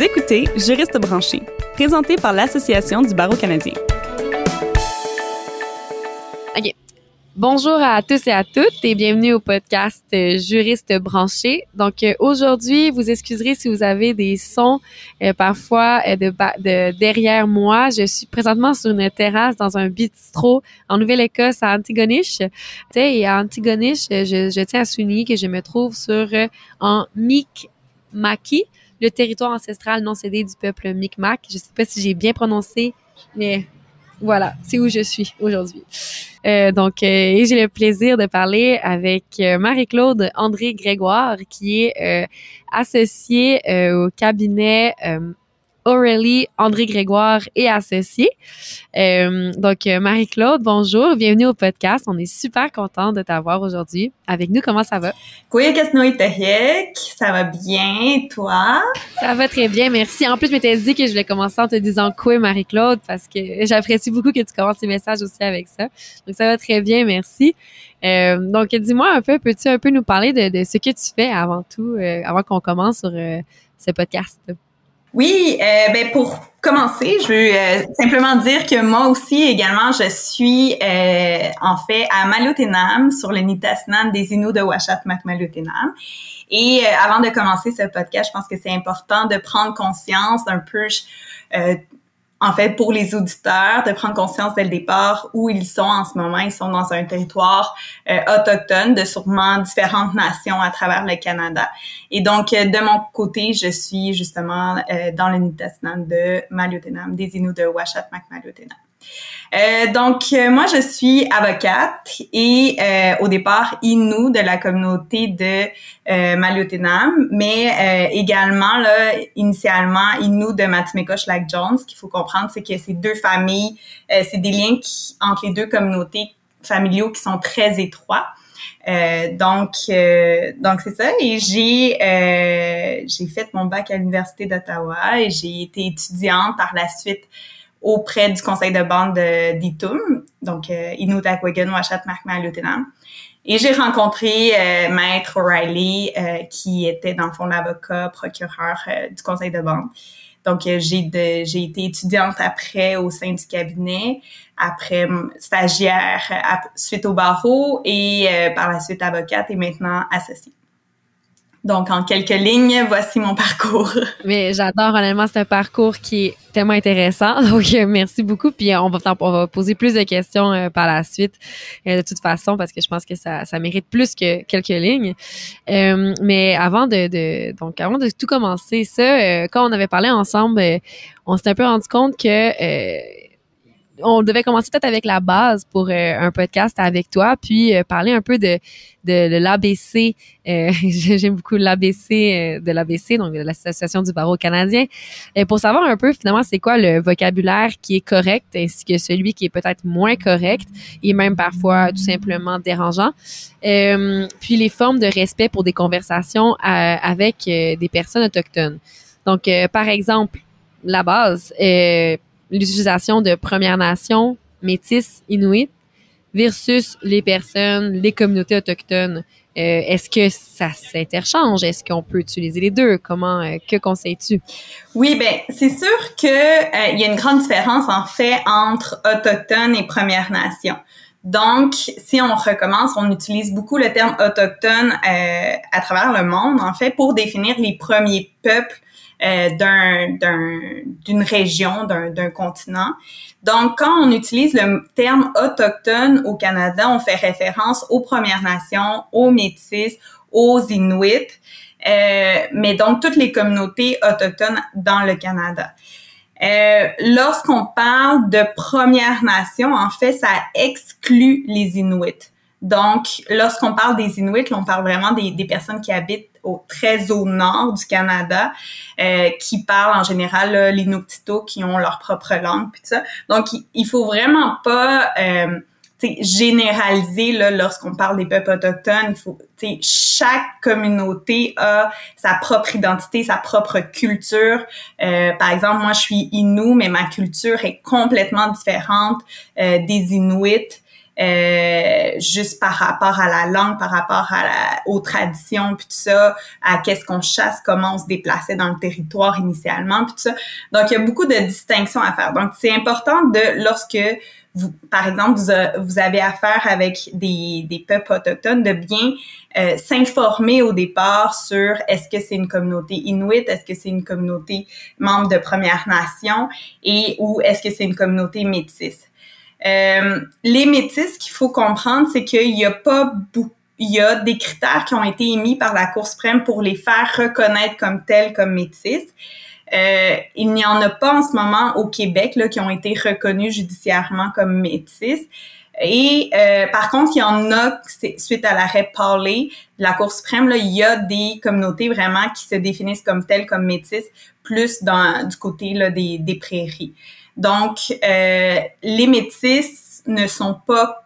Écoutez Juriste branché, présenté par l'Association du barreau canadien. OK. Bonjour à tous et à toutes et bienvenue au podcast euh, Juriste branché. Donc euh, aujourd'hui, vous excuserez si vous avez des sons euh, parfois de, de, derrière moi. Je suis présentement sur une terrasse dans un bistrot en Nouvelle-Écosse à Antigonish. Et à Antigonish, je, tiens à souligner que je me trouve sur en Mi'kmaqi, le territoire ancestral non cédé du peuple Mi'kmaq. Je sais pas si j'ai bien prononcé, mais voilà, c'est où je suis aujourd'hui. Euh, donc, euh, j'ai le plaisir de parler avec euh, Marie-Claude André Grégoire, qui est euh, associée au cabinet Aurélie André Grégoire et associé. Euh, donc, euh, Marie-Claude, bonjour, bienvenue au podcast. On est super content de t'avoir aujourd'hui avec nous. Comment ça va? ça va bien, toi? Ça va très bien, merci. En plus, je m'étais dit que je voulais commencer en te disant quoi, Marie-Claude, parce que j'apprécie beaucoup que tu commences tes messages aussi avec ça. Donc, ça va très bien, merci. Euh, donc, dis-moi un peu, peux-tu un peu nous parler de, de, ce que tu fais avant tout, euh, avant qu'on commence sur euh, ce podcast? Oui, euh, ben pour commencer, je veux euh, simplement dire que moi aussi également, je suis euh, en fait à Malutenam sur le Nitasnan des Inuits de Washat Malutenam. Et euh, avant de commencer ce podcast, je pense que c'est important de prendre conscience d'un peu en fait, pour les auditeurs, de prendre conscience dès le départ où ils sont en ce moment. Ils sont dans un territoire euh, autochtone de sûrement différentes nations à travers le Canada. Et donc, euh, de mon côté, je suis justement euh, dans le Nitassinan de Maliotenam, des Inuits de Washat Maliotenam. Euh, donc, euh, moi, je suis avocate et euh, au départ, Innu de la communauté de euh, Maliotenam, mais également, là, initialement, Innu de Matimekosh Lake Jones. Ce qu'il faut comprendre, c'est que ces deux familles, c'est des liens qui, entre les deux communautés familiaux qui sont très étroits. Euh, donc, euh, donc c'est ça. Et j'ai euh, j'ai fait mon bac à l'université d'Ottawa et j'ai été étudiante par la suite auprès du conseil de bande d'ITUM, donc euh, Inuit-Aquagan, Washat, Markma, Lieutenant. Et j'ai rencontré euh, Maître O'Reilly, euh, qui était dans le fond l'avocat procureur euh, du conseil de bande. Donc, j'ai j'ai été étudiante après au sein du cabinet, après stagiaire suite au barreau et par la suite avocate et maintenant associée. Donc, en quelques lignes, voici mon parcours. Mais j'adore, honnêtement, c'est un parcours qui est tellement intéressant. Donc, euh, merci beaucoup. Puis, on va, on va poser plus de questions euh, par la suite, euh, de toute façon, parce que je pense que ça, ça mérite plus que quelques lignes. mais avant de, de, donc, avant de tout commencer, ça, quand on avait parlé ensemble, on s'est un peu rendu compte que on devait commencer peut-être avec la base pour euh, un podcast avec toi, puis euh, parler un peu de, de, l'ABC. Euh, J'aime beaucoup l'ABC de l'ABC, donc de l'Association du barreau canadien, et pour savoir un peu finalement c'est quoi le vocabulaire qui est correct ainsi que celui qui est peut-être moins correct et même parfois tout simplement dérangeant. puis les formes de respect pour des conversations avec des personnes autochtones. Donc, par exemple, la base, l'utilisation de Premières Nations, Métis, Inuit versus les personnes, les communautés autochtones. Euh, est-ce que ça s'interchange? Est-ce qu'on peut utiliser les deux? Comment, euh, que conseilles-tu? Oui, ben, c'est sûr que euh, y a une grande différence, en fait, entre autochtones et Premières Nations. Donc, si on recommence, on utilise beaucoup le terme autochtone à travers le monde, en fait, pour définir les premiers peuples euh, d'un, d'une région, d'un, continent. Donc, quand on utilise le terme autochtone au Canada, on fait référence aux Premières Nations, aux Métis, aux Inuits, euh, mais donc toutes les communautés autochtones dans le Canada. Euh, lorsqu'on parle de Premières Nations, en fait, ça exclut les Inuits. Donc, lorsqu'on parle des Inuits, on parle vraiment des personnes qui habitent au, très au nord du Canada, euh, qui parlent en général l'Inuktito, qui ont leur propre langue, puis ça. Donc, il, faut vraiment pas euh, généraliser là, lorsqu'on parle des peuples autochtones. Il faut, chaque communauté a sa propre identité, sa propre culture. Euh, par exemple, moi, je suis Innu, mais ma culture est complètement différente euh, des Inuits. Euh, juste par rapport à la langue, par rapport à la, aux traditions, puis tout ça, à qu'est-ce qu'on chasse, comment on se déplaçait dans le territoire initialement, puis tout ça. Donc, il y a beaucoup de distinctions à faire. Donc, c'est important de, lorsque vous, par exemple, vous, vous, avez affaire avec des, des peuples autochtones, de bien euh, s'informer au départ sur est-ce que c'est une communauté inuit, est-ce que c'est une communauté membre de Première Nation et ou est-ce que c'est une communauté métisse. Euh, les métis, qu'il faut comprendre, c'est qu'il n'y a pas beaucoup il y a des critères qui ont été émis par la Cour suprême pour les faire reconnaître comme tels, comme métis. Euh, il n'y en a pas en ce moment au Québec là, qui ont été reconnus judiciairement comme métis. Et euh, par contre, il y en a, suite à l'arrêt Paulé de la Cour suprême, là, il y a des communautés vraiment qui se définissent comme telles, comme métis, plus dans du côté là, des, des prairies. Donc, euh, les métis ne sont pas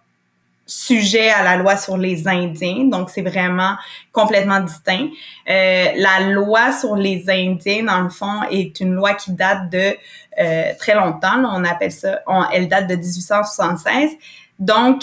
sujets à la loi sur les Indiens, donc c'est vraiment complètement distinct. Euh, la loi sur les Indiens, dans le fond, est une loi qui date de euh, très longtemps. on appelle ça, elle date de 1876. Donc,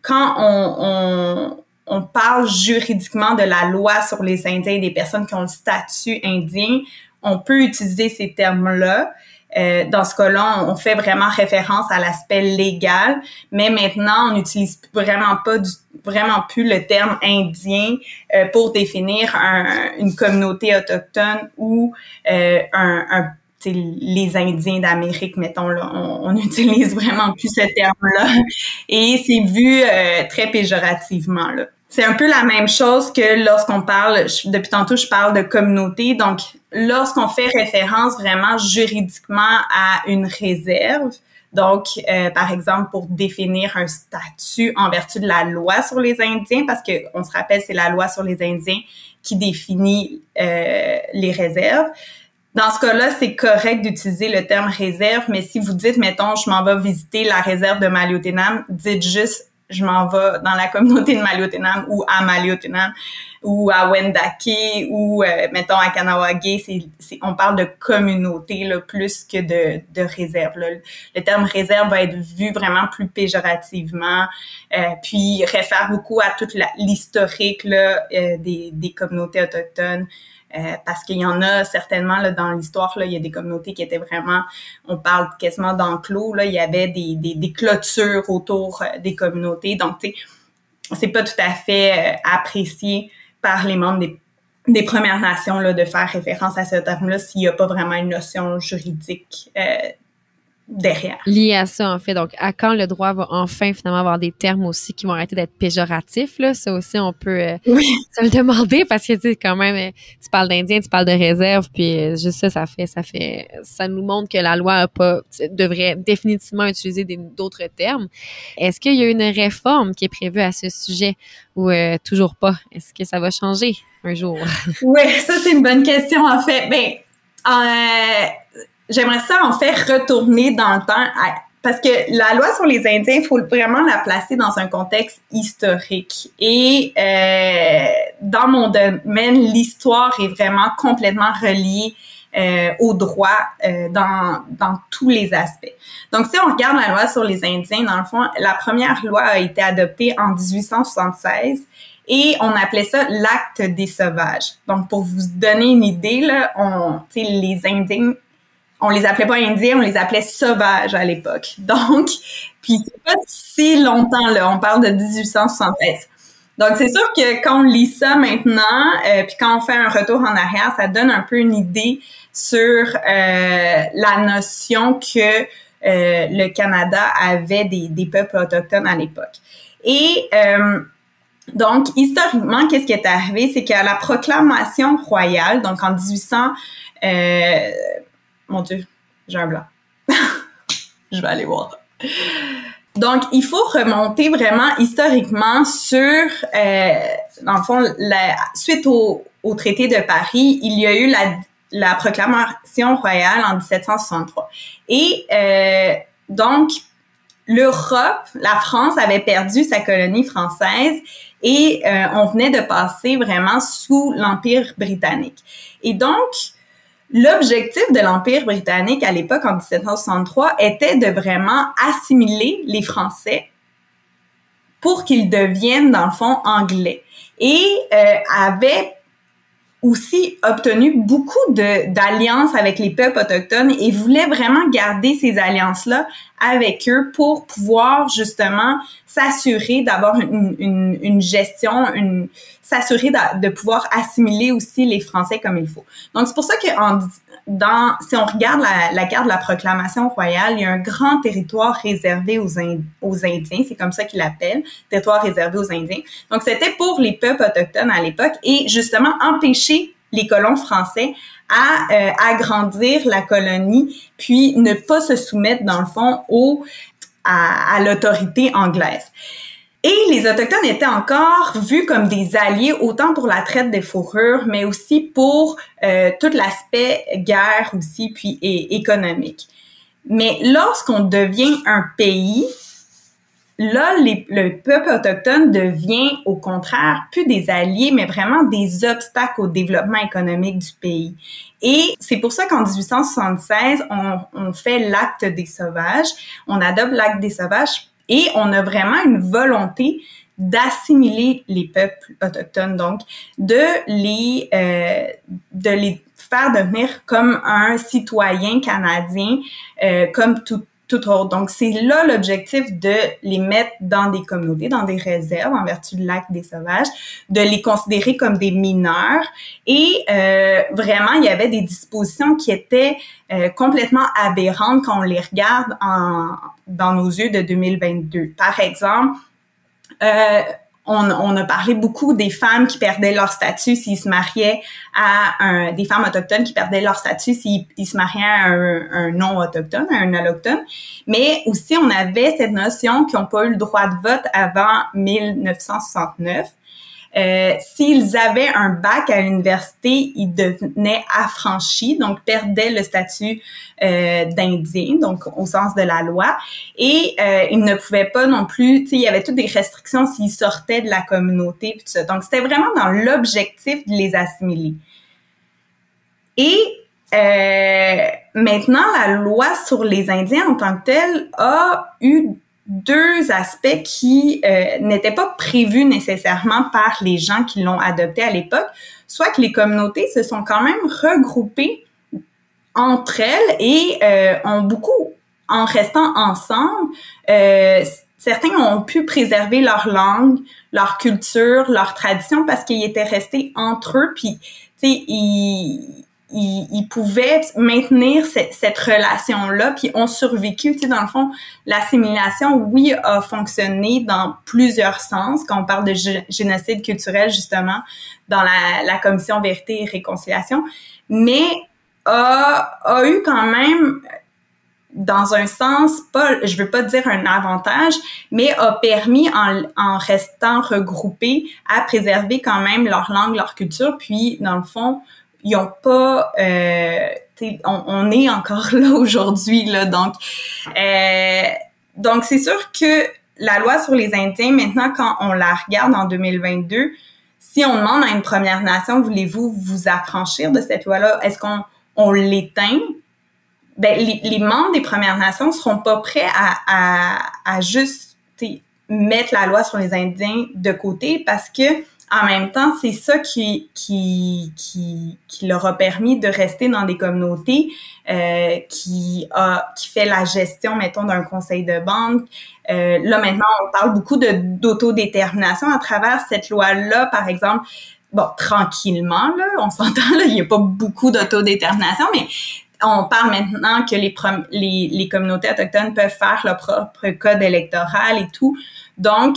quand on, on, on, parle juridiquement de la loi sur les Indiens, des personnes qui ont le statut indien, on peut utiliser ces termes-là. Euh, dans ce cas-là, on fait vraiment référence à l'aspect légal, mais maintenant, on n'utilise vraiment pas du, vraiment plus le terme indien euh, pour définir un, une communauté autochtone ou euh, un, un les Indiens d'Amérique, mettons là, on, on, utilise vraiment plus ce terme-là, et c'est vu euh, très péjorativement là. C'est un peu la même chose que lorsqu'on parle, depuis tantôt je parle de communauté, donc lorsqu'on fait référence vraiment juridiquement à une réserve, donc euh, par exemple pour définir un statut en vertu de la loi sur les Indiens, parce que on se rappelle c'est la loi sur les Indiens qui définit euh, les réserves. Dans ce cas-là, c'est correct d'utiliser le terme réserve, mais si vous dites, mettons, je m'en vais visiter la réserve de Maliotenam, dites juste je m'en vais dans la communauté de Maliotenam ou à Maliotenam ou à Wendake ou euh, mettons à Kanawagé, c'est, on parle de communauté là, plus que de, de réserve. Là. Le terme réserve va être vu vraiment plus péjorativement, euh, puis réfère beaucoup à toute l'historique euh, des, des communautés autochtones. Euh, parce qu'il y en a certainement là, dans l'histoire, il y a des communautés qui étaient vraiment, on parle quasiment d'enclos, là, il y avait des, des, des clôtures autour euh, des communautés. Donc, tu sais, c'est pas tout à fait euh, apprécié par les membres des, Premières Nations là, de faire référence à ce terme-là s'il n'y a pas vraiment une notion juridique derrière. Lié à ça, en fait. Donc, à quand le droit va enfin finalement avoir des termes aussi qui vont arrêter d'être péjoratifs, là? Ça aussi, on peut euh, se le demander parce que, tu sais, quand même, euh, tu parles d'Indien, tu parles de réserve, puis euh, juste ça, ça fait, ça fait, ça nous montre que la loi a pas, devrait définitivement utiliser d'autres termes. Est-ce qu'il y a une réforme qui est prévue à ce sujet ou toujours pas? Est-ce que ça va changer un jour? oui, ça, c'est une bonne question, en fait. Ben, euh, j'aimerais ça en fait retourner dans le temps parce que la loi sur les Indiens, il faut vraiment la placer dans un contexte historique. Et euh, dans mon domaine, l'histoire est vraiment complètement reliée euh, au droit euh, dans, dans tous les aspects. Donc, si on regarde la loi sur les Indiens, dans le fond, la première loi a été adoptée en 1876 et on appelait ça l'acte des sauvages. Donc, pour vous donner une idée, là, on, les Indiens on les appelait pas indiens, on les appelait sauvages à l'époque. Donc, puis c'est pas si longtemps là, on parle de 1873. Donc c'est sûr que quand on lit ça maintenant, euh, puis quand on fait un retour en arrière, ça donne un peu une idée sur euh, la notion que euh, le Canada avait des, des peuples autochtones à l'époque. Et donc, historiquement, qu'est-ce qui est arrivé? C'est qu'à la proclamation royale, donc en 1800, mon Dieu, j'ai un blanc. je vais aller voir. Donc, il faut remonter vraiment historiquement sur, euh, dans le fond, la, suite au, au, traité de Paris, il y a eu la, la proclamation royale en 1763. Et euh, donc, l'Europe, la France avait perdu sa colonie française et euh, on venait de passer vraiment sous l'Empire britannique. Et donc, L'objectif de l'Empire britannique à l'époque, en 1763, était de vraiment assimiler les Français pour qu'ils deviennent, dans le fond, anglais. Et euh, avait aussi obtenu beaucoup d'alliances avec les peuples autochtones et voulait vraiment garder ces alliances-là avec eux pour pouvoir justement s'assurer d'avoir une, une, gestion, une s'assurer de, de, pouvoir assimiler aussi les Français comme il faut. Donc c'est pour ça que en, dans, si on regarde la, la, carte de la proclamation royale, il y a un grand territoire réservé aux, Indiens, c'est comme ça qu'ils l'appellent, territoire réservé aux Indiens. Donc, c'était pour les peuples autochtones à l'époque et justement empêcher les colons français à euh, agrandir la colonie, puis ne pas se soumettre, dans le fond, au, à, à l'autorité anglaise. Et les Autochtones étaient encore vus comme des alliés autant pour la traite des fourrures, mais aussi pour euh, tout l'aspect guerre aussi, puis économique. Mais lorsqu'on devient un pays, là, le peuple autochtone devient au contraire plus des alliés, mais vraiment des obstacles au développement économique du pays. Et c'est pour ça qu'en 1876, on, on fait l'acte des sauvages, on adopte l'acte des sauvages et on a vraiment une volonté d'assimiler les peuples autochtones, donc de les euh, de les faire devenir comme un citoyen canadien, euh, comme tout Donc, c'est là l'objectif de les mettre dans des communautés, dans des réserves en vertu du lac des sauvages, de les considérer comme des mineurs. Et euh, vraiment, il y avait des dispositions qui étaient euh, complètement aberrantes quand on les regarde en, dans nos yeux de 2022. Par exemple, euh, on, a parlé beaucoup des femmes qui perdaient leur statut s'ils se mariaient à un, des femmes autochtones qui perdaient leur statut s'ils se mariaient à un, non-autochtone, à un allochtone. Mais aussi, on avait cette notion qu'ils n'ont pas eu le droit de vote avant 1969. Euh, s'ils avaient un bac à l'université, ils devenaient affranchis, donc perdaient le statut euh, d'Indien, donc au sens de la loi. Et euh, ils ne pouvaient pas non plus, tu sais, il y avait toutes des restrictions s'ils sortaient de la communauté, puis tout ça. Donc, c'était vraiment dans l'objectif de les assimiler. Et euh, maintenant, la loi sur les Indiens en tant que telle a eu deux aspects qui euh, n'étaient pas prévus nécessairement par les gens qui l'ont adopté à l'époque, soit que les communautés se sont quand même regroupées entre elles et euh, ont beaucoup, en restant ensemble, euh, certains ont pu préserver leur langue, leur culture, leur tradition parce qu'ils étaient restés entre eux, puis tu sais, ils ils, pouvaient maintenir cette, relation-là, puis ont survécu. Tu sais, dans le fond, l'assimilation, oui, a fonctionné dans plusieurs sens. Quand on parle de génocide culturel, justement, dans la, commission Vérité et Réconciliation, mais a, eu quand même dans un sens, pas, je veux pas dire un avantage, mais a permis en restant regroupés à préserver quand même leur langue, leur culture, puis dans le fond, ils ont pas euh, on, est encore là aujourd'hui là donc euh, donc c'est sûr que la loi sur les Indiens maintenant quand on la regarde en 2022 si on demande à une Première Nation voulez-vous vous affranchir de cette loi là est-ce qu'on on l'éteint? Ben les, les, membres des Premières Nations seront pas prêts à, à, à juste mettre la loi sur les Indiens de côté parce que en même temps, c'est ça qui, qui, qui, qui, leur a permis de rester dans des communautés euh, qui a qui fait la gestion, mettons, d'un conseil de banque. Euh, là, maintenant, on parle beaucoup d'autodétermination à travers cette loi-là, par exemple. Bon, tranquillement, là, on s'entend, là, il n'y a pas beaucoup d'autodétermination, mais on parle maintenant que les, les, les communautés autochtones peuvent faire leur propre code électoral et tout. Donc,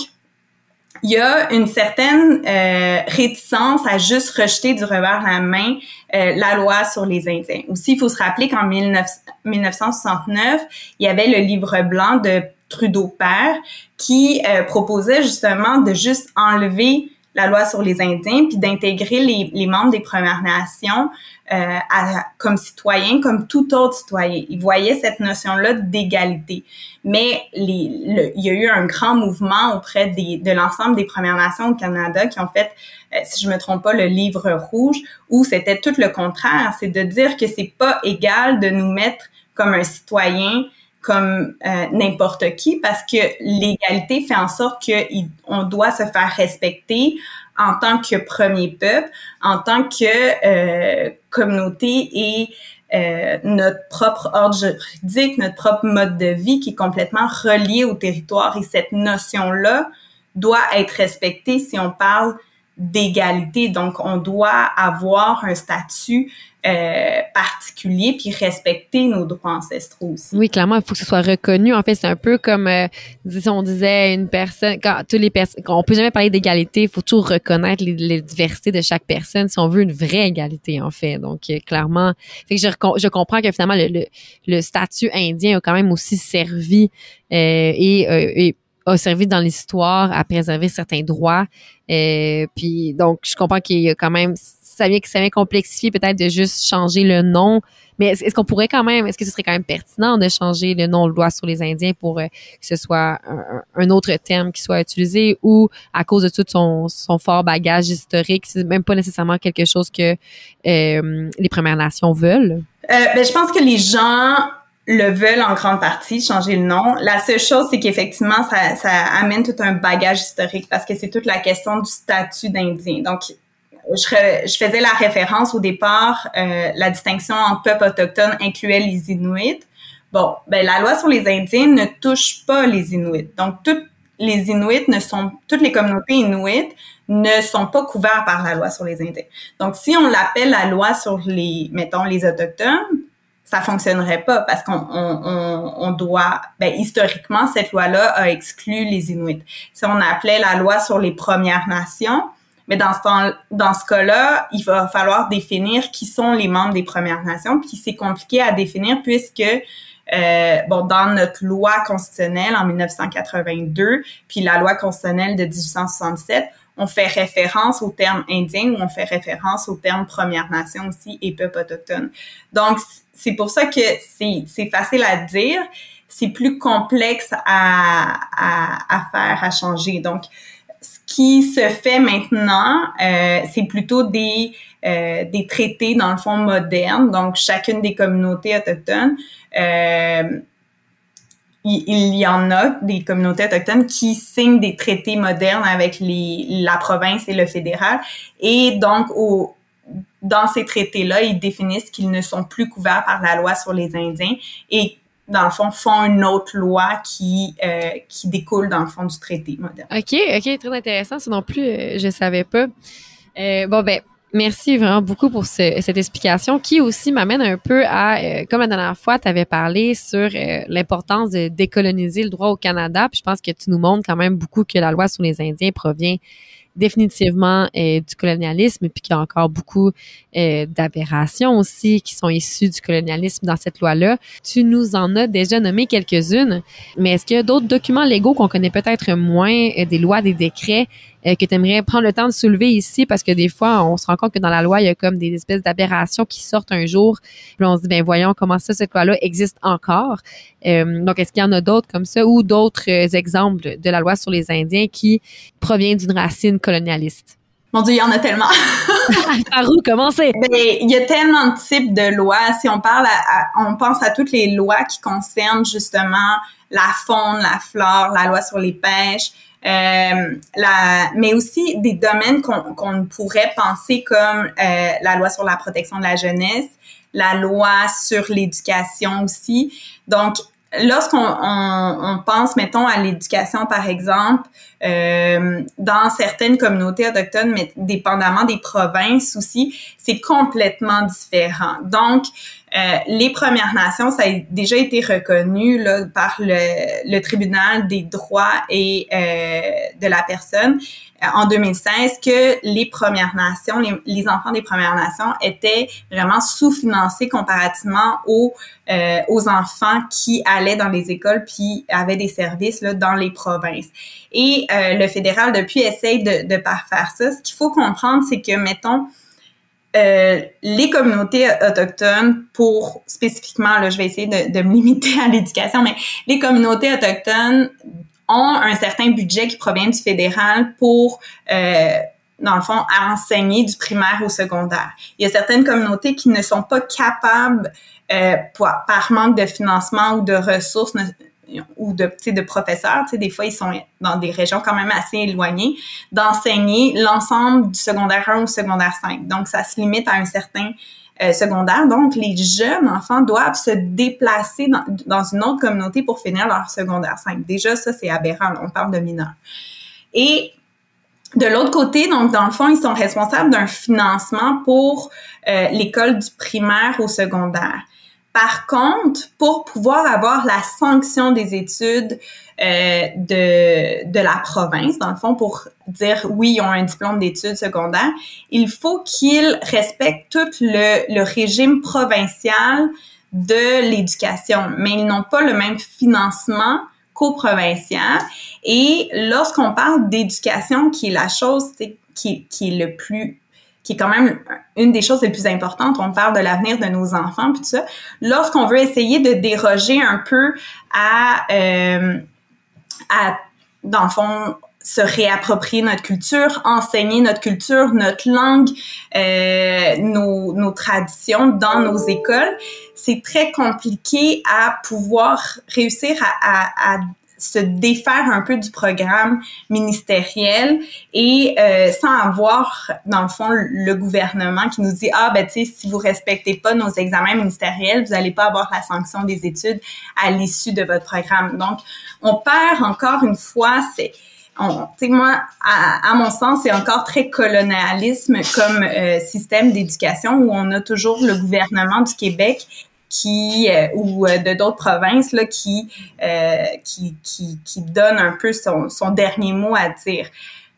il y a une certaine euh, réticence à juste rejeter du revers la main euh, la loi sur les Indiens. Aussi, il faut se rappeler qu'en 1969, il y avait le livre blanc de Trudeau père qui euh, proposait justement de juste enlever la loi sur les Indiens, puis d'intégrer les, les, membres des Premières Nations euh, à, comme citoyens, comme tout autre citoyen. Ils voyaient cette notion-là d'égalité. Mais les, il y a eu un grand mouvement auprès des, de l'ensemble des Premières Nations au Canada qui ont fait, euh, si je me trompe pas, le livre rouge, où c'était tout le contraire. C'est de dire que c'est pas égal de nous mettre comme un citoyen comme euh, n'importe qui parce que l'égalité fait en sorte qu'on doit se faire respecter en tant que premier peuple, en tant que euh, communauté et euh, notre propre ordre juridique, notre propre mode de vie qui est complètement relié au territoire. Et cette notion-là doit être respectée si on parle d'égalité. Donc, on doit avoir un statut euh, particulier puis respecter nos droits ancestraux aussi. Oui, clairement, il faut que ce soit reconnu. En fait, c'est un peu comme euh, si on disait une personne quand tous les personnes on peut jamais parler d'égalité, il faut toujours reconnaître les, diversités de chaque personne si on veut une vraie égalité en fait. Donc euh, clairement, fait que je, je comprends que finalement le, le, statut indien a quand même aussi servi euh, et, et a servi dans l'histoire à préserver certains droits. Euh, puis donc, je comprends qu'il y a quand même ça vient, ça vient complexifier peut-être de juste changer le nom. Mais est-ce, qu'on pourrait quand même, est-ce que ce serait quand même pertinent de changer le nom loi sur les Indiens pour euh, que ce soit un, autre terme qui soit utilisé ou à cause de tout son, son fort bagage historique, c'est même pas nécessairement quelque chose que euh, les Premières Nations veulent? Euh, ben, je pense que les gens le veulent en grande partie, changer le nom. La seule chose, c'est qu'effectivement, ça, ça amène tout un bagage historique parce que c'est toute la question du statut d'Indien. Donc, je, je, faisais la référence au départ, euh, la distinction entre peuples autochtones incluait les Inuits. Bon, ben la loi sur les Indiens ne touche pas les Inuits. Donc toutes les Inuits ne sont, toutes les communautés Inuits ne sont pas couvertes par la loi sur les Indiens. Donc si on l'appelle la loi sur les, mettons les autochtones, ça fonctionnerait pas parce qu'on on, on, on, doit, ben, historiquement, cette loi-là a exclu les Inuits. Si on appelait la loi sur les Premières Nations, mais dans ce dans ce cas-là, il va falloir définir qui sont les membres des Premières Nations, puis c'est compliqué à définir puisque euh, bon, dans notre loi constitutionnelle en 1982, puis la loi constitutionnelle de 1867, on fait référence au terme indien ou on fait référence au terme Première Nation aussi et peuple autochtone. Donc, c'est pour ça que c'est facile à dire, c'est plus complexe à, à, à faire, à changer. Donc, qui se fait maintenant, euh, c'est plutôt des euh, des traités dans le fond modernes. Donc chacune des communautés autochtones, euh, il, y en a des communautés autochtones qui signent des traités modernes avec les, la province et le fédéral. Et donc au dans ces traités-là, ils définissent qu'ils ne sont plus couverts par la loi sur les Indiens et dans le fond, font une autre loi qui, euh, qui découle, dans le fond, du traité moderne. OK, OK, très intéressant. Ça non plus, euh, je savais pas. Euh, bon, ben, merci vraiment beaucoup pour cette explication qui aussi m'amène un peu à, comme la dernière fois, tu avais parlé sur l'importance de décoloniser le droit au Canada. Puis je pense que tu nous montres quand même beaucoup que la loi sur les Indiens provient définitivement euh, du colonialisme, puis qu'il y a encore beaucoup euh, d'aberrations aussi qui sont issues du colonialisme dans cette loi-là. Tu nous en as déjà nommé quelques-unes, mais est-ce qu'il y a d'autres documents légaux qu'on connaît peut-être moins, euh, des lois, des décrets, euh, que tu aimerais prendre le temps de soulever ici parce que des fois, on se rend compte que dans la loi, il y a comme des espèces d'aberrations qui sortent un jour. Puis on se dit, ben voyons comment ça, cette loi-là existe encore. Euh, donc, est-ce qu'il y en a d'autres comme ça ou d'autres euh, exemples de la loi sur les Indiens qui provient d'une racine colonialiste? Mon Dieu, il y en a tellement. Par où commencer? Ben, il y a tellement de types de lois. Si on parle, on pense à toutes les lois qui concernent justement la faune, la flore, la loi sur les pêches, euh, la, mais aussi des domaines qu'on pourrait penser comme euh, la loi sur la protection de la jeunesse, la loi sur l'éducation aussi. Donc, lorsqu'on on, pense, mettons, à l'éducation, par exemple, euh, dans certaines communautés autochtones, mais dépendamment des provinces aussi, c'est complètement différent. Donc, euh, les Premières Nations, ça a déjà été reconnu là, par le, tribunal des droits et euh, de la personne en 2016 que les Premières Nations, les, enfants des Premières Nations étaient vraiment sous-financés comparativement aux euh, aux enfants qui allaient dans les écoles puis avaient des services là, dans les provinces. Et euh, le fédéral depuis essaye de de pas faire ça. Ce qu'il faut comprendre, c'est que mettons euh, les communautés autochtones, pour spécifiquement, là, je vais essayer de me limiter à l'éducation, mais les communautés autochtones un certain budget qui provient du fédéral pour euh, dans le fond, enseigner du primaire au secondaire. Il y a certaines communautés qui ne sont pas capables, euh, par manque de financement ou de ressources ou de, de professeurs, des fois ils sont dans des régions quand même assez éloignées, d'enseigner l'ensemble du secondaire 1 au secondaire 5. Donc, ça se limite à un certain secondaire. Donc, les jeunes enfants doivent se déplacer dans, dans, une autre communauté pour finir leur secondaire 5. Déjà, ça, c'est aberrant. on parle de mineurs. Et de l'autre côté, donc dans le fond, ils sont responsables d'un financement pour euh, l'école du primaire au secondaire. Par contre, pour pouvoir avoir la sanction des études euh, de, de la province, dans le fond, pour dire oui, ils ont un diplôme d'études secondaires, il faut qu'ils respectent tout le, le régime provincial de l'éducation, mais ils n'ont pas le même financement qu'au provincial. Et lorsqu'on parle d'éducation, qui est la chose qui, qui est le plus qui est quand même une des choses les plus importantes. On parle de l'avenir de nos enfants, puis tout ça. Lorsqu'on veut essayer de déroger un peu à, euh, à dans le fond, se réapproprier notre culture, enseigner notre culture, notre langue, euh, nos, nos traditions dans nos écoles, c'est très compliqué à pouvoir réussir à, à, à se défaire un peu du programme ministériel et euh, sans avoir, dans le fond, le gouvernement qui nous dit, ah, ben, tu sais, si vous respectez pas nos examens ministériels, vous n'allez pas avoir la sanction des études à l'issue de votre programme. Donc, on perd encore une fois, c'est, sais, moi, à, mon sens, c'est encore très colonialisme comme euh, système d'éducation où on a toujours le gouvernement du Québec qui euh, ou euh, de d'autres provinces là qui, euh, qui qui qui donne un peu son, son dernier mot à dire.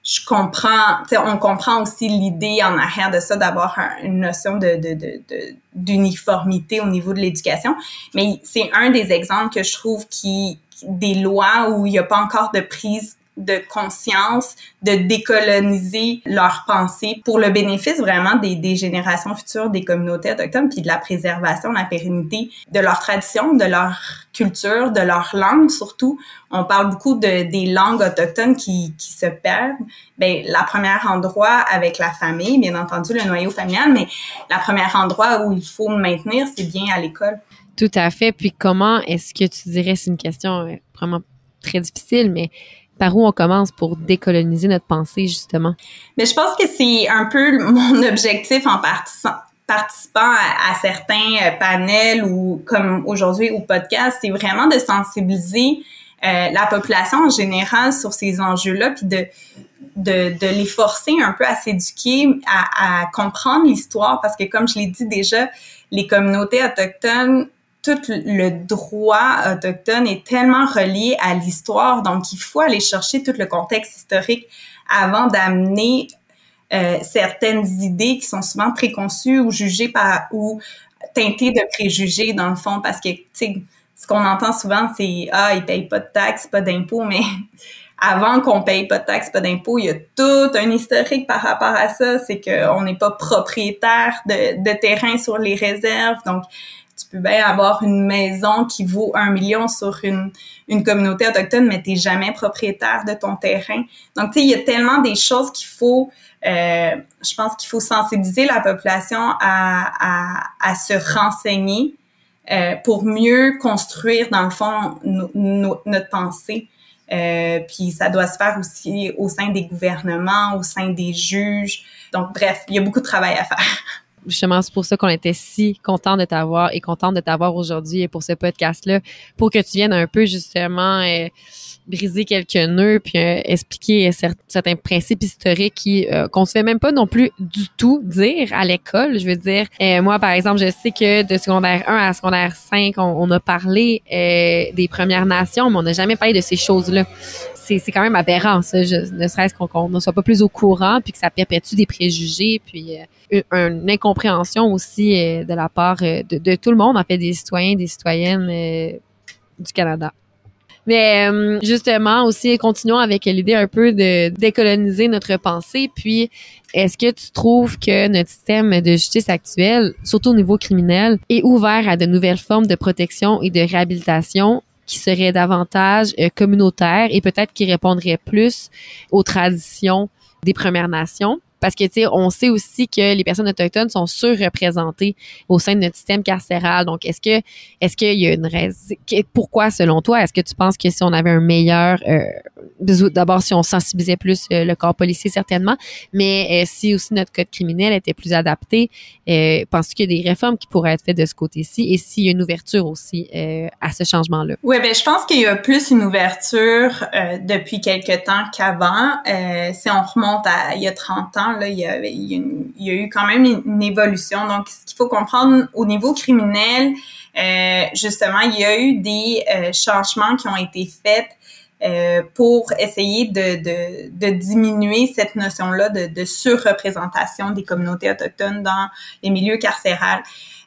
Je comprends, on comprend aussi l'idée en arrière de ça d'avoir une notion de, de, de, d'uniformité au niveau de l'éducation, mais c'est un des exemples que je trouve qui des lois où il n'y a pas encore de prise de conscience, de décoloniser leurs pensées pour le bénéfice vraiment des, générations futures des communautés autochtones, puis de la préservation, la pérennité de leur tradition, de leur culture, de leur langue surtout. On parle beaucoup de, des langues autochtones qui, qui se perdent. Ben, la première endroit avec la famille, bien entendu, le noyau familial, mais la première endroit où il faut le maintenir, c'est bien à l'école. Tout à fait. Puis comment est-ce que tu dirais, c'est une question euh, vraiment très difficile, mais par où on commence pour décoloniser notre pensée, justement? Mais je pense que c'est un peu mon objectif en participant à, certains euh, panels ou comme aujourd'hui au podcast, c'est vraiment de sensibiliser euh, la population en général sur ces enjeux-là, puis de, de, de, les forcer un peu à s'éduquer, à, à comprendre l'histoire, parce que comme je l'ai dit déjà, les communautés autochtones tout le droit autochtone est tellement relié à l'histoire, donc il faut aller chercher tout le contexte historique avant d'amener euh, certaines idées qui sont souvent préconçues ou jugées par ou teintées de préjugés dans le fond, parce que ce qu'on entend souvent c'est ah ils payent pas de taxes, pas d'impôts, mais avant qu'on paye pas de taxes, pas d'impôts, il y a tout un historique par rapport à ça, c'est qu'on n'est pas propriétaire de, de terrain sur les réserves, donc tu peux bien avoir une maison qui vaut un million sur une, une communauté autochtone, mais tu n'es jamais propriétaire de ton terrain. Donc, tu sais, il y a tellement des choses qu'il faut, euh, je pense qu'il faut sensibiliser la population à, à, à se renseigner euh, pour mieux construire, dans le fond, notre pensée. Euh, puis ça doit se faire aussi au sein des gouvernements, au sein des juges. Donc, bref, il y a beaucoup de travail à faire justement, c'est pour ça qu'on était si content de t'avoir et content de t'avoir aujourd'hui pour ce podcast-là, pour que tu viennes un peu justement euh, briser quelques nœuds puis euh, expliquer certains principes historiques qui euh, qu'on se fait même pas non plus du tout dire à l'école. Je veux dire, moi par exemple, je sais que de secondaire 1 à secondaire 5, on, a parlé des Premières Nations, mais on n'a jamais parlé de ces choses-là c'est quand même aberrant, ça, ne serait-ce qu'on ne soit pas plus au courant, puis que ça perpétue des préjugés, puis euh, une, incompréhension aussi euh, de la part euh, de, tout le monde, en fait, des citoyens, des citoyennes du Canada. Mais justement, aussi, continuons avec l'idée un peu de décoloniser notre pensée. Puis, est-ce que tu trouves que notre système de justice actuel, surtout au niveau criminel, est ouvert à de nouvelles formes de protection et de réhabilitation qui serait davantage euh, communautaire et peut-être qui répondrait plus aux traditions des Premières Nations. Parce que tu sais, on sait aussi que les personnes autochtones sont surreprésentées au sein de notre système carcéral. Donc, est-ce que est-ce qu'il y a une raison Pourquoi, selon toi, est-ce que tu penses que si on avait un meilleur, euh, d'abord si on sensibilisait plus euh, le corps policier certainement, mais euh, si aussi notre code criminel était plus adapté, penses-tu qu'il y a des réformes qui pourraient être faites de ce côté-ci? Et s'il y a une ouverture aussi à ce changement-là? Oui, ben je pense qu'il y a plus une ouverture depuis quelque temps qu'avant. si on remonte à il y a 30 ans, il y a, eu quand même une, évolution. Donc, ce qu'il faut comprendre au niveau criminel, justement, il y a eu des changements qui ont été faits euh, pour essayer de, diminuer cette notion-là de, surreprésentation des communautés autochtones dans les milieux carcérales.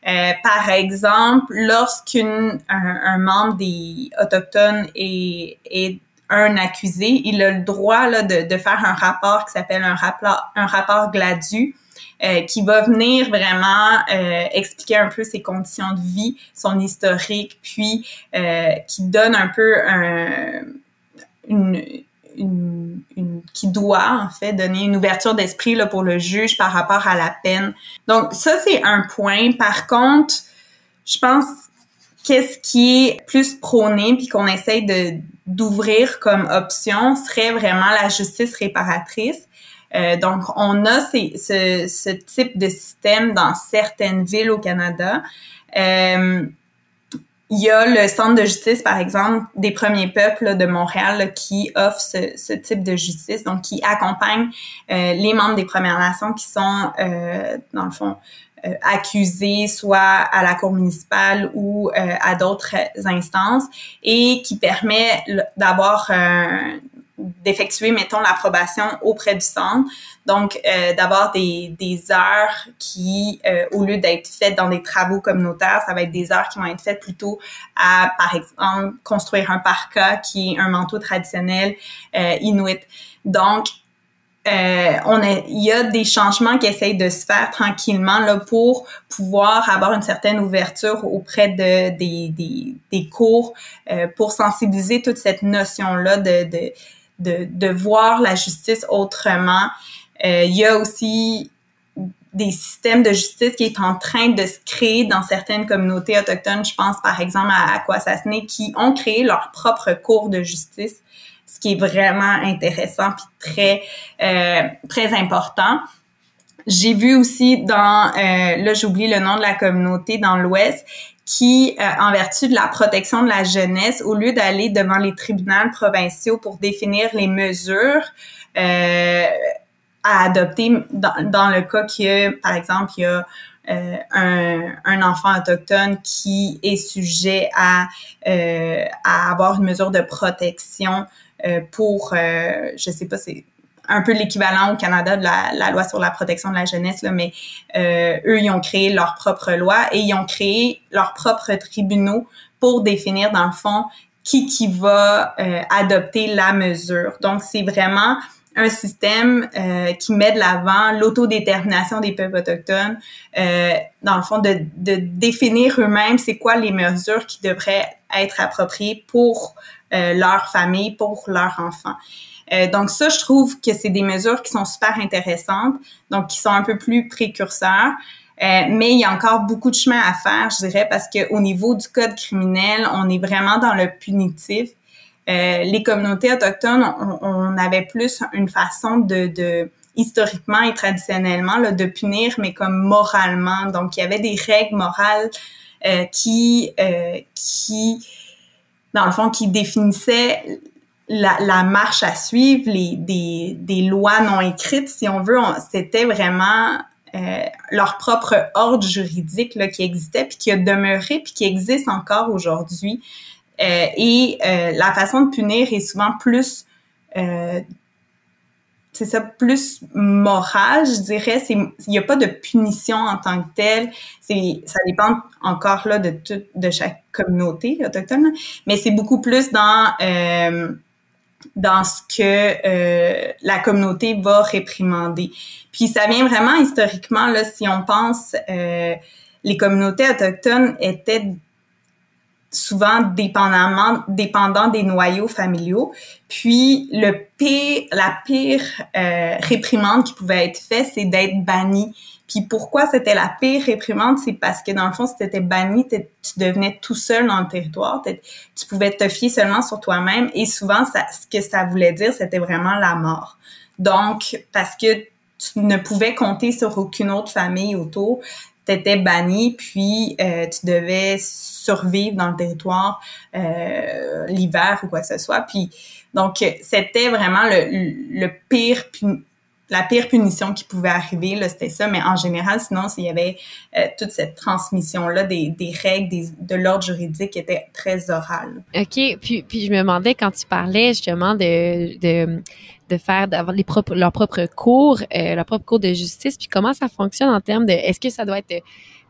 Euh, par exemple, lorsqu'un un, membre des autochtones est un accusé, il a le droit là, de, de faire un rapport qui s'appelle un rapport, un rapport GLADU, euh, qui va venir vraiment euh, expliquer un peu ses conditions de vie, son historique, puis euh, qui donne un peu un, une, une, qui doit en fait donner une ouverture d'esprit là pour le juge par rapport à la peine. Donc ça c'est un point. Par contre, je pense qu'est-ce qui est plus prôné puis qu'on essaye de d'ouvrir comme option serait vraiment la justice réparatrice. Euh, donc, on a ces, ce, type de système dans certaines villes au Canada. Euh, il y a le Centre de justice, par exemple, des premiers peuples de Montréal qui offre ce, ce, type de justice, donc qui accompagne euh, les membres des Premières Nations qui sont, euh, dans le fond, euh, accusés soit à la Cour municipale ou à d'autres instances et qui permet d'avoir d'effectuer, mettons, l'approbation auprès du centre. Donc, euh, d'avoir des, des heures qui, euh, au lieu d'être faites dans des travaux communautaires, ça va être des heures qui vont être faites plutôt à, par exemple, construire un parka, qui est un manteau traditionnel euh, inuit. Donc, euh, on a, il y a des changements qui essayent de se faire tranquillement là, pour pouvoir avoir une certaine ouverture auprès de, des, des, des cours euh, pour sensibiliser toute cette notion-là de, de de, de voir la justice autrement. Euh, il y a aussi des systèmes de justice qui est en train de se créer dans certaines communautés autochtones. Je pense par exemple à Aquasasne qui ont créé leur propre cours de justice, ce qui est vraiment intéressant puis très euh, très important. J'ai vu aussi dans euh, là j'oublie le nom de la communauté dans l'Ouest qui, euh, en vertu de la protection de la jeunesse, au lieu d'aller devant les tribunaux provinciaux pour définir les mesures à adopter dans, dans le cas que, par exemple, il y a un, un, enfant autochtone qui est sujet à, à avoir une mesure de protection pour, je sais pas, c'est un peu l'équivalent au Canada de la, loi sur la protection de la jeunesse, là, mais euh, eux, ils ont créé leur propre loi et ils ont créé leurs propres tribunaux pour définir, dans le fond, qui qui va euh, adopter la mesure. Donc, c'est vraiment un système euh, qui met de l'avant l'autodétermination des peuples autochtones, euh, dans le fond, de, de définir eux-mêmes c'est quoi les mesures qui devraient être appropriées pour euh, leur famille, pour leurs enfants. Euh, donc ça, je trouve que c'est des mesures qui sont super intéressantes, donc qui sont un peu plus précurseurs. Euh, mais il y a encore beaucoup de chemin à faire, je dirais, parce qu'au niveau du code criminel, on est vraiment dans le punitif. Euh, les communautés autochtones, on, avait plus une façon de, de historiquement et traditionnellement là, de punir, mais comme moralement. Donc, il y avait des règles morales euh, qui, euh, qui, dans le fond, qui définissaient la, marche à suivre, les, des, des lois non écrites, si on veut, c'était vraiment euh, leur propre ordre juridique là, qui existait, puis qui a demeuré, puis qui existe encore aujourd'hui. Euh, et euh, la façon de punir est souvent plus, euh, c'est ça, plus moral, je dirais. Il n'y a pas de punition en tant que telle. Ça dépend encore là de tout, de chaque communauté autochtone, mais c'est beaucoup plus dans euh, dans ce que euh, la communauté va réprimander. Puis ça vient vraiment historiquement, là, si on pense, euh, les communautés autochtones étaient souvent dépendamment, dépendant des noyaux familiaux. Puis le pire, la pire euh, réprimande qui pouvait être faite, c'est d'être banni. Puis pourquoi c'était la pire réprimande, c'est parce que dans le fond, si tu étais banni, tu devenais tout seul dans le territoire. Tu pouvais te fier seulement sur toi-même. Et souvent, ce que ça voulait dire, c'était vraiment la mort. Donc, parce que tu ne pouvais compter sur aucune autre famille autour, tu étais banni, puis euh, tu devais survivre dans le territoire euh, l'hiver ou quoi que ce soit. Puis donc c'était vraiment le, le pire la pire punition qui pouvait arriver, c'était ça. Mais en général, sinon, il y avait euh, toute cette transmission-là des, des règles des, de l'ordre juridique qui était très orale. OK. Puis, puis je me demandais quand tu parlais justement de de faire d'avoir les propres leurs propres cours, euh, leur propre cours de justice, puis comment ça fonctionne en termes de est-ce que ça doit être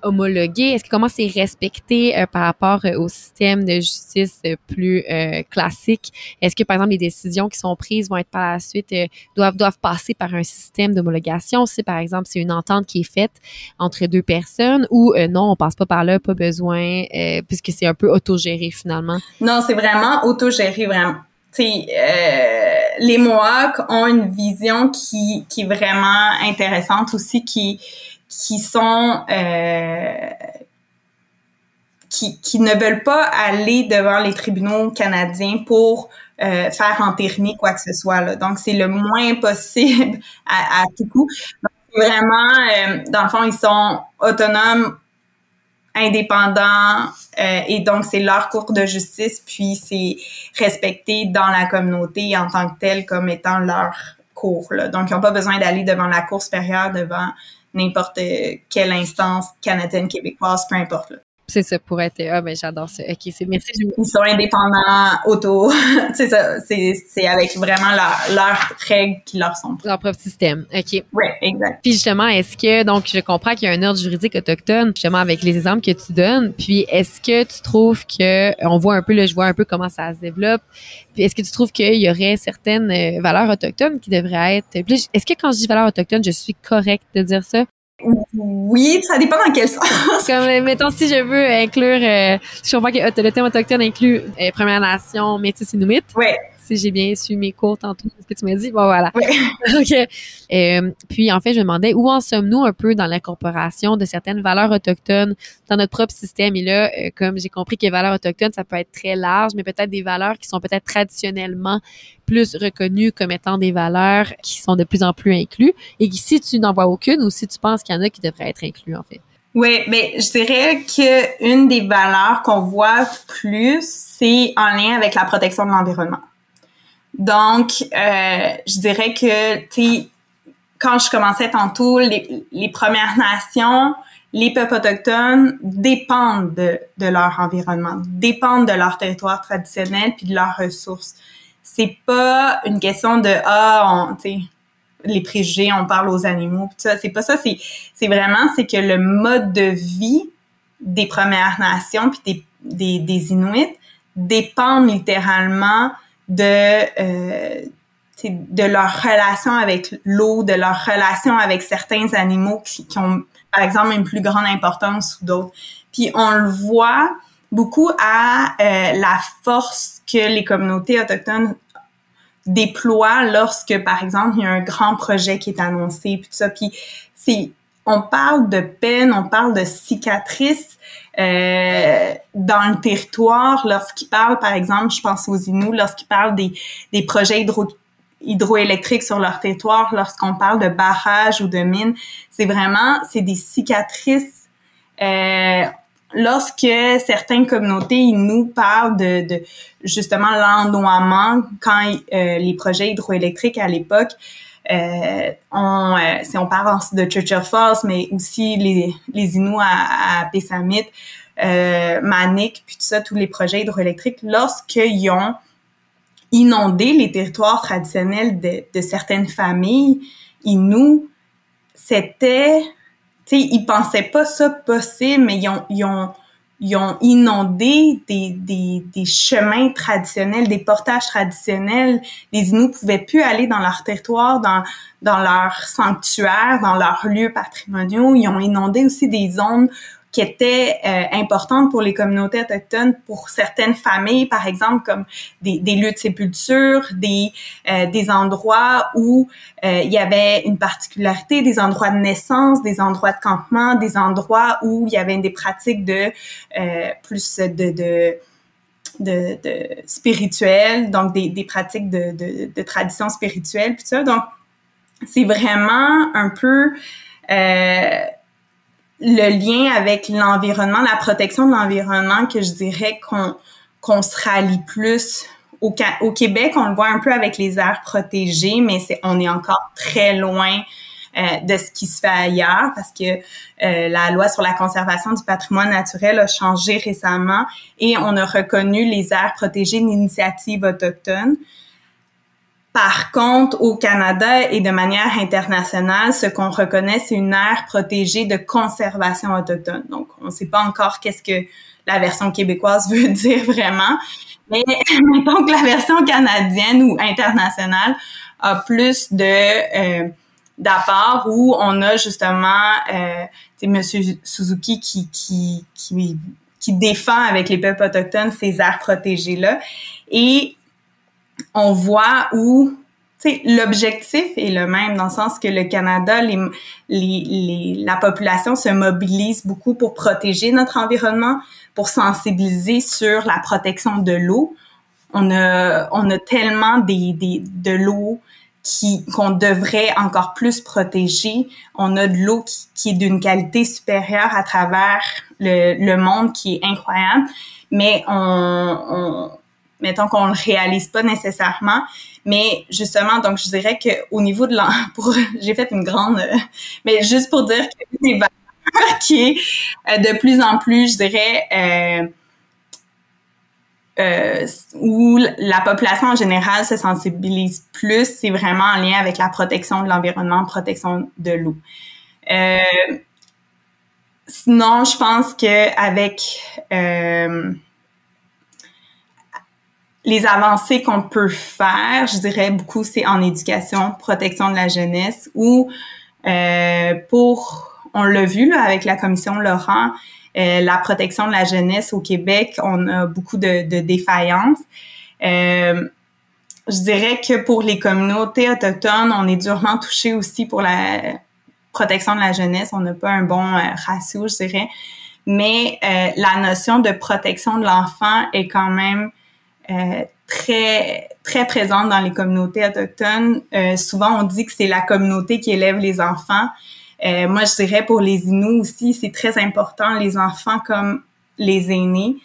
homologué? Est-ce que comment c'est respecté euh, par rapport euh, au système de justice euh, plus classique? Est-ce que, par exemple, les décisions qui sont prises vont être par la suite, doivent, doivent passer par un système d'homologation? Si, par exemple, c'est une entente qui est faite entre deux personnes ou non, on passe pas par là, pas besoin, puisque c'est un peu autogéré finalement? Non, c'est vraiment autogéré, vraiment. Euh, les Mohawks ont une vision qui, qui est vraiment intéressante aussi, qui, qui sont euh, qui, qui ne veulent pas aller devant les tribunaux canadiens pour euh, faire entériner quoi que ce soit. Là. Donc, c'est le moins possible à, à tout coup. vraiment, euh, dans le fond, ils sont autonomes, indépendants, euh, et donc c'est leur cours de justice, puis c'est respecté dans la communauté en tant que tel comme étant leur cours. Là. Donc, ils n'ont pas besoin d'aller devant la Cour supérieure, devant n'importe quelle instance canadienne, québécoise, peu importe. Là. C'est ça pour être ah ben j'adore ça. OK, c'est merci. Ils sont indépendants auto. c'est ça, c'est c'est avec vraiment leurs règles qui leur sont. Leur propre système. OK. Oui, exact. Puis justement, est-ce que donc je comprends qu'il y a un ordre juridique autochtone justement avec les exemples que tu donnes, puis est-ce que tu trouves que on voit un peu là je vois un peu comment ça se développe. Puis est-ce que tu trouves qu'il y aurait certaines euh, valeurs autochtones qui devraient être est-ce que quand je dis valeurs autochtones, je suis correcte de dire ça? Oui, ça dépend dans quel sens. Comme, mettons, si je veux inclure, euh, je comprends que le thème autochtone inclut euh, Première Nation, Métis, Inuit. Oui si j'ai bien su mes cours tantôt, ce que tu m'as dit. Bon, voilà. Oui. OK. Euh, puis, en fait, je me demandais où en sommes-nous un peu dans l'incorporation de certaines valeurs autochtones dans notre propre système? Et là, euh, comme j'ai compris que les valeurs autochtones, ça peut être très large, mais peut-être des valeurs qui sont peut-être traditionnellement plus reconnues comme étant des valeurs qui sont de plus en plus incluses. Et si tu n'en vois aucune ou si tu penses qu'il y en a qui devraient être inclus, en fait? Oui, mais je dirais que une des valeurs qu'on voit plus, c'est en lien avec la protection de l'environnement. Donc, euh, je dirais que, tu sais, quand je commençais tantôt, les, Premières Nations, les peuples autochtones dépendent de, leur environnement, dépendent de leur territoire traditionnel puis de leurs ressources. C'est pas une question de ah, tu sais, les préjugés, on parle aux animaux, ça. C'est pas ça. C'est vraiment c'est que le mode de vie des Premières Nations puis des, des, des Inuits dépend littéralement de euh, de leur relation avec l'eau, de leur relation avec certains animaux qui, qui, ont, par exemple, une plus grande importance ou d'autres. Puis on le voit beaucoup à euh, la force que les communautés autochtones déploient lorsque, par exemple, il y a un grand projet qui est annoncé, puis tout ça. Puis on parle de peine, on parle de cicatrices, euh, dans le territoire, lorsqu'ils parlent, par exemple, je pense aux Inuits, lorsqu'ils parlent des, des projets hydro hydroélectriques sur leur territoire, lorsqu'on parle de barrages ou de mines, c'est vraiment, c'est des cicatrices. Euh, lorsque certaines communautés nous parlent de, de justement l'ennoiement quand euh, les projets hydroélectriques à l'époque, on, euh, si on parle de Churchill Falls, mais aussi les, les Inuits à, à Pessamit, euh, Manik, puis tout ça, tous les projets hydroélectriques, lorsqu'ils ont inondé les territoires traditionnels de, de certaines familles, Inuits, c'était, tu sais, ils pensaient pas ça possible, mais ils ont, ils ont ils ont inondé des, des, des, chemins traditionnels, des portages traditionnels. Les Inuits pouvaient plus aller dans leur territoire, dans, dans leur sanctuaire, dans leurs lieux patrimoniaux. Ils ont inondé aussi des zones qui étaient euh, importantes pour les communautés autochtones, pour certaines familles, par exemple, comme des, des lieux de sépulture, des, euh, des endroits où euh, il y avait une particularité, des endroits de naissance, des endroits de campement, des endroits où il y avait des pratiques de plus de, de de, de donc des, des pratiques de, de, de tradition spirituelle, puis ça. Donc, c'est vraiment un peu euh, le lien avec l'environnement, la protection de l'environnement que je dirais qu'on qu'on se rallie plus au, Québec, on le voit un peu avec les aires protégées, mais on est encore très loin euh, de ce qui se fait ailleurs parce que euh, la loi sur la conservation du patrimoine naturel a changé récemment et on a reconnu les aires protégées d'initiative autochtone. Par contre, au Canada et de manière internationale, ce qu'on reconnaît, c'est une aire protégée de conservation autochtone. Donc, on ne sait pas encore qu'est-ce que la version québécoise veut dire vraiment, mais mettons que la version canadienne ou internationale a plus de euh, d'apport où on a justement euh, Monsieur Suzuki qui, qui, qui, qui défend avec les peuples autochtones ces aires protégées-là. Et on voit où l'objectif est le même dans le sens que le Canada, les, les, la population se mobilise beaucoup pour protéger notre environnement, pour sensibiliser sur la protection de l'eau. On a, on a tellement des, des, de l'eau qu'on devrait encore plus protéger. On a de l'eau qui, qui, est d'une qualité supérieure à travers le, le monde qui est incroyable, mais on, on mettons qu'on le réalise pas nécessairement. Mais justement, donc je dirais que au niveau de l'en, pour j'ai fait une grande, mais juste pour dire que des valeurs qui est euh, de plus en plus, je dirais, euh, euh, où la population en général se sensibilise plus, c'est vraiment en lien avec la protection de l'environnement, protection de l'eau. Euh, sinon, je pense que avec euh, les avancées qu'on peut faire, je dirais beaucoup, c'est en éducation, protection de la jeunesse, ou euh, pour, on l'a vu là, avec la commission Laurent, euh, la protection de la jeunesse au Québec, on a beaucoup de, de défaillances. Euh, je dirais que pour les communautés autochtones, on est durement touché aussi pour la protection de la jeunesse. On n'a pas un bon euh, ratio, je dirais. Mais euh, la notion de protection de l'enfant est quand même euh, très très présente dans les communautés autochtones. Euh, souvent, on dit que c'est la communauté qui élève les enfants. Euh, moi, je dirais pour les Inuits aussi, c'est très important, les enfants comme les aînés.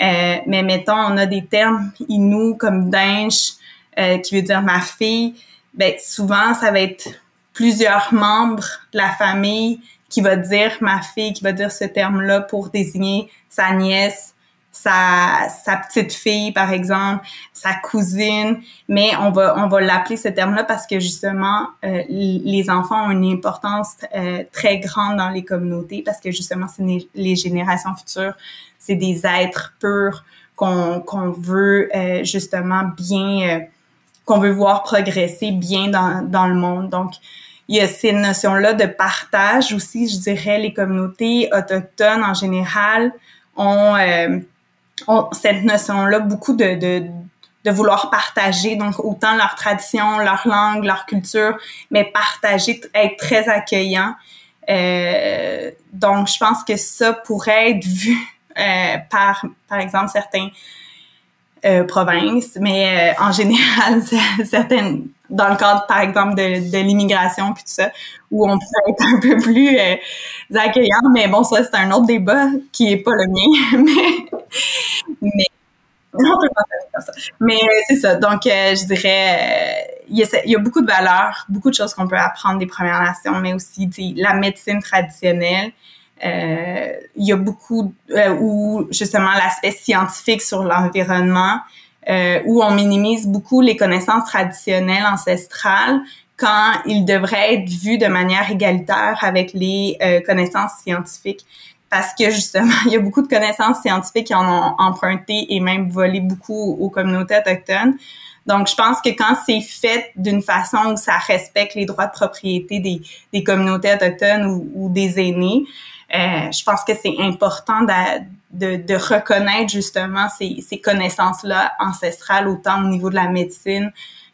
mais mettons, on a des termes Inuits comme Dinch, qui veut dire ma fille. Ben, souvent, ça va être plusieurs membres de la famille qui va dire ma fille, qui va dire ce terme-là pour désigner sa nièce, sa, sa petite fille, par exemple, sa cousine, mais on va, on va l'appeler ce terme-là parce que justement, euh, les enfants ont une importance euh, très grande dans les communautés parce que justement, c'est les générations futures, c'est des êtres purs qu'on qu'on veut euh, justement bien, qu'on veut voir progresser bien dans, dans le monde. Donc, il y a ces notions-là de partage aussi, je dirais, les communautés autochtones en général ont cette notion-là beaucoup de, de, de, vouloir partager, donc autant leur tradition, leur langue, leur culture, mais partager, être très accueillant. Euh, donc, je pense que ça pourrait être vu euh, par, par exemple, certains euh, provinces, mais euh, en général, certaines, dans le cadre, par exemple, de, de l'immigration puis tout ça, où on pourrait être un peu plus euh, accueillant. Mais bon, ça, c'est un autre débat qui est pas le mien. mais, mais on peut pas comme ça. Mais c'est ça. Donc, je dirais, il y, a, y, a, beaucoup de valeurs, beaucoup de choses qu'on peut apprendre des Premières Nations, mais aussi la médecine traditionnelle. Euh, il y a beaucoup euh, où justement l'aspect scientifique sur l'environnement, euh, où on minimise beaucoup les connaissances traditionnelles ancestrales quand il devrait être vu de manière égalitaire avec les euh, connaissances scientifiques. Parce que justement, il y a beaucoup de connaissances scientifiques qui en ont emprunté et même volé beaucoup aux communautés autochtones. Donc, je pense que quand c'est fait d'une façon où ça respecte les droits de propriété des, communautés autochtones ou, des aînés, je pense que c'est important de, reconnaître justement ces, ces connaissances-là ancestrales, autant au niveau de la médecine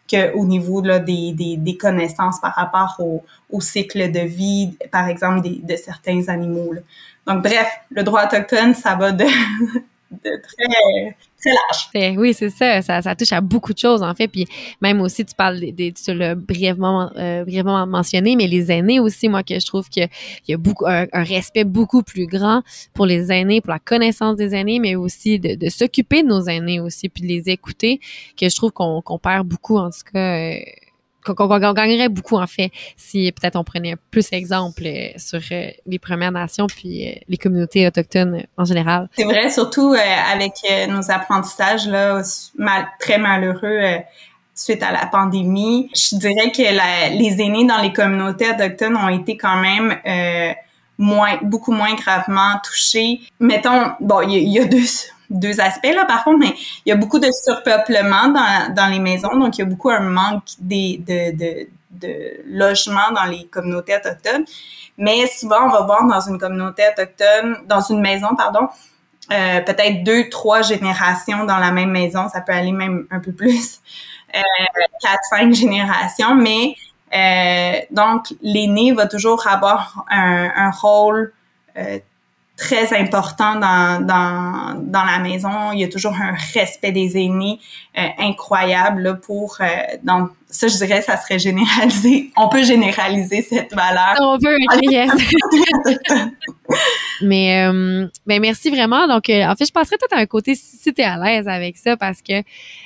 qu'au niveau là, des, des, connaissances par rapport au, au, cycle de vie, par exemple, de certains animaux. Là. Donc, bref, le droit autochtone, ça va de très large. Oui, c'est ça, ça, ça. touche à beaucoup de choses, en fait. Puis même aussi, tu parles des, tu l'as brièvement, euh, brièvement mentionné, mais les aînés aussi, moi, que je trouve qu'il y a beaucoup, un, respect beaucoup plus grand pour les aînés, pour la connaissance des aînés, mais aussi de, de s'occuper de nos aînés aussi, puis de les écouter, que je trouve qu'on qu'on perd beaucoup, en tout cas. Euh, qu'on gagnerait beaucoup en fait si peut-être on prenait plus exemple euh, sur euh, les Premières Nations puis euh, les communautés autochtones en général. C'est vrai, surtout avec nos apprentissages là très malheureux suite à la pandémie. Je dirais que les aînés dans les communautés autochtones ont été quand même moins, beaucoup moins gravement touchés. Mettons, bon, il y, a deux deux aspects là par contre, mais il y a beaucoup de surpeuplement dans, dans les maisons, donc il y a beaucoup un manque des, de, de, de logements dans les communautés autochtones. Mais souvent, on va voir dans une communauté autochtone, dans une maison, pardon, euh, peut-être deux, trois générations dans la même maison, ça peut aller même un peu plus, euh, quatre, cinq générations, mais euh, donc l'aîné va toujours avoir un, un rôle euh, très important dans, dans, dans la maison. Il y a toujours un respect des aînés euh, incroyable pour... Euh, donc, ça, je dirais, ça serait généralisé. On peut généraliser cette valeur. On peut, yes. Mais euh, ben merci vraiment. Donc, en fait, je passerais peut-être à un côté, si tu es à l'aise avec ça, parce que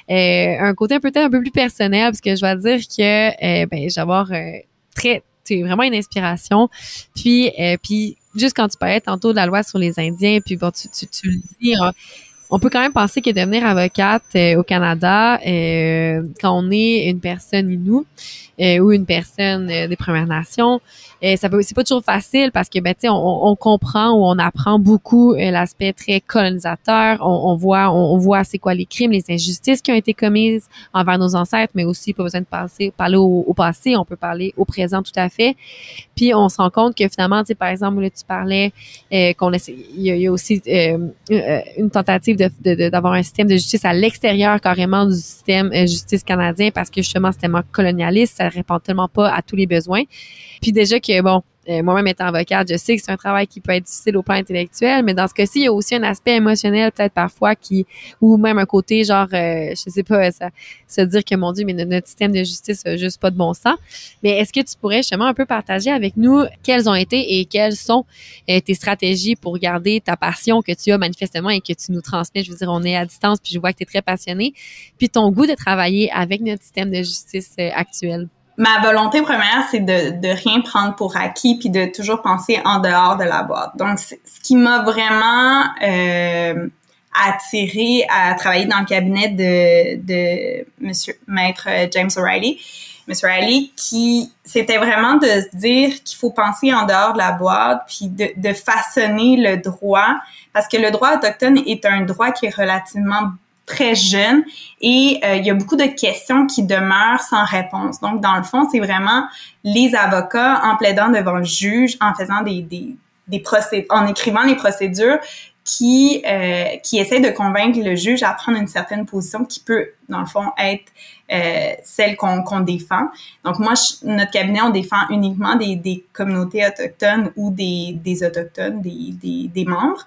un côté peut-être un peu plus personnel, parce que je vais dire que ben, j'ai avoir très... C'est vraiment une inspiration. Puis, puis juste quand tu parlais tantôt de la loi sur les Indiens, puis bon, tu, tu, tu le dis, on, peut quand même penser que devenir avocate euh, au Canada, euh, quand on est une personne inoue euh, ou une personne des Premières Nations, et ça peut, c'est pas toujours facile parce que ben tu on, on, comprend ou on apprend beaucoup euh, l'aspect très colonisateur. On, on voit, on, voit c'est quoi les crimes, les injustices qui ont été commises envers nos ancêtres, mais aussi pas besoin de passer, parler au, au, passé, on peut parler au présent tout à fait. Puis on se rend compte que finalement, tu sais, par exemple, là, tu parlais euh, qu'on il y, y, a aussi euh, euh une tentative de, d'avoir un système de justice à l'extérieur carrément du système euh, justice canadien parce que justement, c'est tellement colonialiste, répond tellement pas à tous les besoins. Puis déjà que, bon, euh, moi-même étant avocate, je sais que c'est un travail qui peut être difficile au plan intellectuel, mais dans ce cas-ci, il y a aussi un aspect émotionnel peut-être parfois qui, ou même un côté genre, euh, je sais pas, ça, se dire que mon Dieu, mais notre système de justice a juste pas de bon sens. Mais est-ce que tu pourrais justement un peu partager avec nous quelles ont été et quelles sont euh, tes stratégies pour garder ta passion que tu as manifestement et que tu nous transmets? Je veux dire, on est à distance, puis je vois que tu es très passionné, puis ton goût de travailler avec notre système de justice actuel ma volonté première, c'est de, de rien prendre pour acquis puis de toujours penser en dehors de la boîte. Donc, ce qui m'a vraiment euh, attiré à travailler dans le cabinet de, de Monsieur Maître James O'Reilly, Monsieur O'Reilly, qui c'était vraiment de se dire qu'il faut penser en dehors de la boîte puis de, de façonner le droit parce que le droit autochtone est un droit qui est relativement très jeune et euh, il y a beaucoup de questions qui demeurent sans réponse. Donc, dans le fond, c'est vraiment les avocats en plaidant devant le juge, en faisant des, des, des procédures, en écrivant les procédures qui, euh, qui de convaincre le juge à prendre une certaine position qui peut, dans le fond, être euh, celle qu'on défend. Donc, moi, notre cabinet, on défend uniquement des, des communautés autochtones ou des, des autochtones, des, des membres.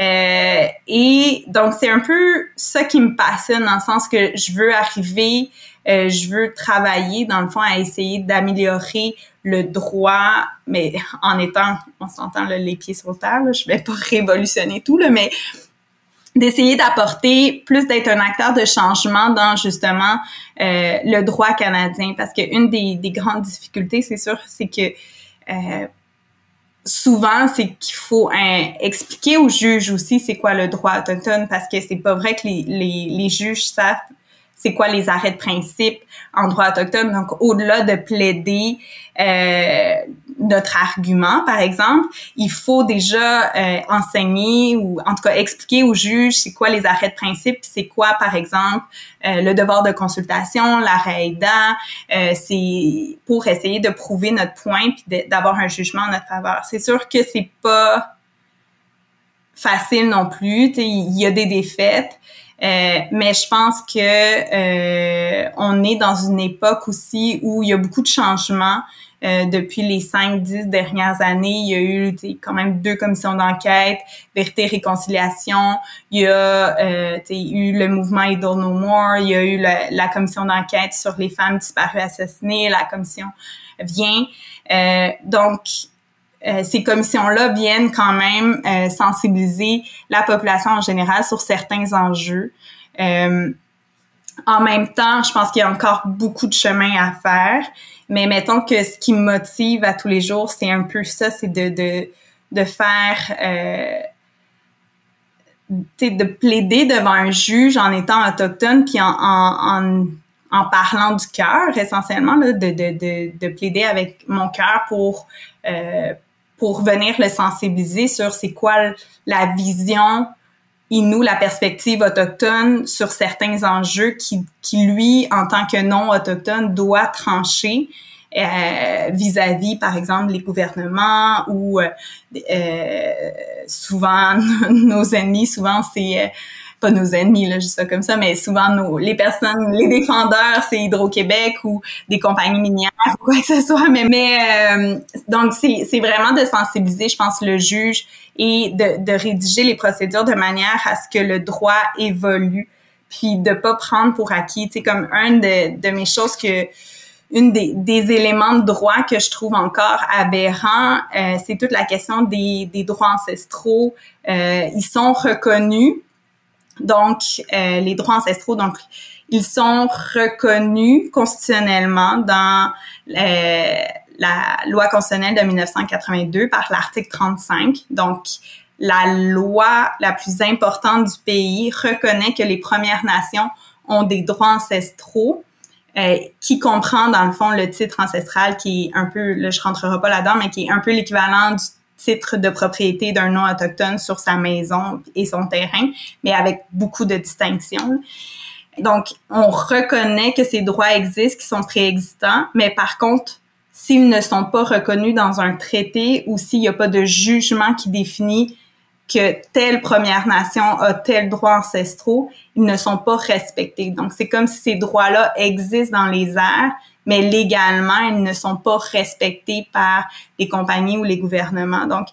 Euh, et donc, c'est un peu ça qui me passionne dans le sens que je veux arriver, euh, je veux travailler, dans le fond, à essayer d'améliorer le droit, mais en étant, on s'entend les pieds sur terre, là, je vais pas révolutionner tout, là, mais d'essayer d'apporter plus d'être un acteur de changement dans justement euh, le droit canadien. Parce que une des, des grandes difficultés c'est sûr c'est que euh, souvent, c'est qu'il faut expliquer aux juges aussi c'est quoi le droit autochtone parce que c'est pas vrai que les, les juges savent c'est quoi les arrêts de principe en droit autochtone. Donc, au-delà de plaider euh, notre argument, par exemple, il faut déjà euh, enseigner ou en tout cas expliquer au juge c'est quoi les arrêts de principe, c'est quoi, par exemple, euh, le devoir de consultation, l'arrêt aidant, euh, c'est pour essayer de prouver notre point puis d'avoir un jugement en notre faveur. C'est sûr que c'est pas facile non plus, il y a des défaites. Euh, mais je pense que euh, on est dans une époque aussi où il y a beaucoup de changements. Euh, depuis les 5-10 dernières années, il y a eu quand même deux commissions d'enquête, vérité réconciliation. Il y a euh, eu le mouvement Idle No More. Il y a eu la, la commission d'enquête sur les femmes disparues assassinées. La commission vient. Euh, donc, euh, ces commissions-là viennent quand même euh, sensibiliser la population en général sur certains enjeux. Euh, en même temps, je pense qu'il y a encore beaucoup de chemin à faire, mais mettons que ce qui me motive à tous les jours, c'est un peu ça, c'est de, de, de faire, de plaider devant un juge en étant autochtone, puis en, en, en, parlant du cœur, essentiellement, de, de, de, de, plaider avec mon cœur pour pour venir le sensibiliser sur c'est quoi la vision Inou, la perspective autochtone sur certains enjeux qui, qui lui, en tant que non-autochtone, doit trancher euh, vis-à-vis, par exemple, les gouvernements ou euh, euh souvent nos ennemis, souvent c'est euh, pas nos ennemis, là, juste ça comme ça, mais souvent nos, les personnes, les défendeurs, c'est Hydro-Québec ou des compagnies minières ou quoi que ce soit. Mais, mais euh, donc, c'est vraiment de sensibiliser, je pense, le juge et de, de rédiger les procédures de manière à ce que le droit évolue puis de pas prendre pour acquis. Tu sais, comme un de, de mes choses que une des, des, éléments de droit que je trouve encore aberrant, euh, c'est toute la question des, des droits ancestraux. Euh, ils sont reconnus, donc, euh, les droits ancestraux, donc, ils sont reconnus constitutionnellement dans euh, la loi constitutionnelle de 1982 par l'article 35. Donc, la loi la plus importante du pays reconnaît que les Premières Nations ont des droits ancestraux euh, qui comprend dans le fond le titre ancestral qui est un peu, là je rentrerai pas là-dedans, mais qui est un peu l'équivalent du titre de propriété d'un nom autochtone sur sa maison et son terrain, mais avec beaucoup de distinctions. Donc, on reconnaît que ces droits existent, qui sont préexistants, mais par contre, s'ils ne sont pas reconnus dans un traité ou s'il n'y a pas de jugement qui définit que telle Première Nation a tel droit ancestraux, ils ne sont pas respectés. Donc, c'est comme si ces droits-là existent dans les airs, mais légalement, ils ne sont pas respectés par les compagnies ou les gouvernements. Donc,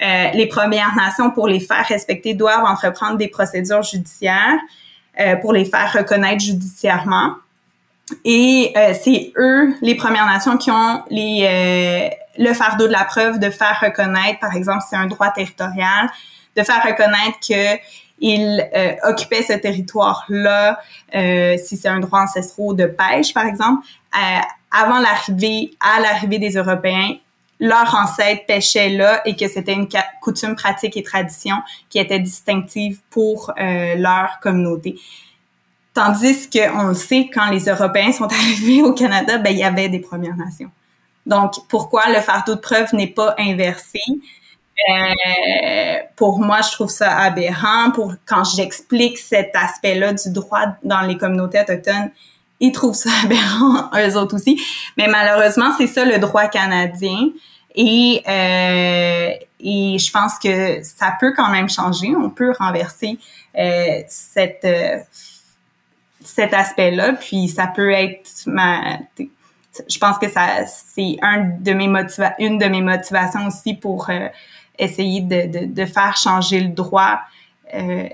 euh, les Premières Nations, pour les faire respecter, doivent entreprendre des procédures judiciaires euh, pour les faire reconnaître judiciairement. Et euh, c'est eux, les Premières Nations, qui ont les, euh, le fardeau de la preuve de faire reconnaître, par exemple, c'est un droit territorial, de faire reconnaître que il euh, occupait ce territoire-là, euh, si c'est un droit ancestral de pêche, par exemple, euh, avant l'arrivée, à l'arrivée des Européens, leurs ancêtres pêchaient là et que c'était une coutume, pratique et tradition qui était distinctive pour leur communauté. Tandis qu'on le sait, quand les Européens sont arrivés au Canada, ben, il y avait des Premières Nations. Donc, pourquoi le fardeau de preuve n'est pas inversé? Euh, pour moi, je trouve ça aberrant. Pour quand j'explique cet aspect-là du droit dans les communautés autochtones, ils trouvent ça aberrant, eux autres aussi. Mais malheureusement, c'est ça le droit canadien. Et, euh, et je pense que ça peut quand même changer. On peut renverser euh, cette, euh, cet aspect-là. Puis ça peut être ma, je pense que ça c'est un de mes motiva une de mes motivations aussi pour euh, essayer de, de, de, faire changer le droit euh,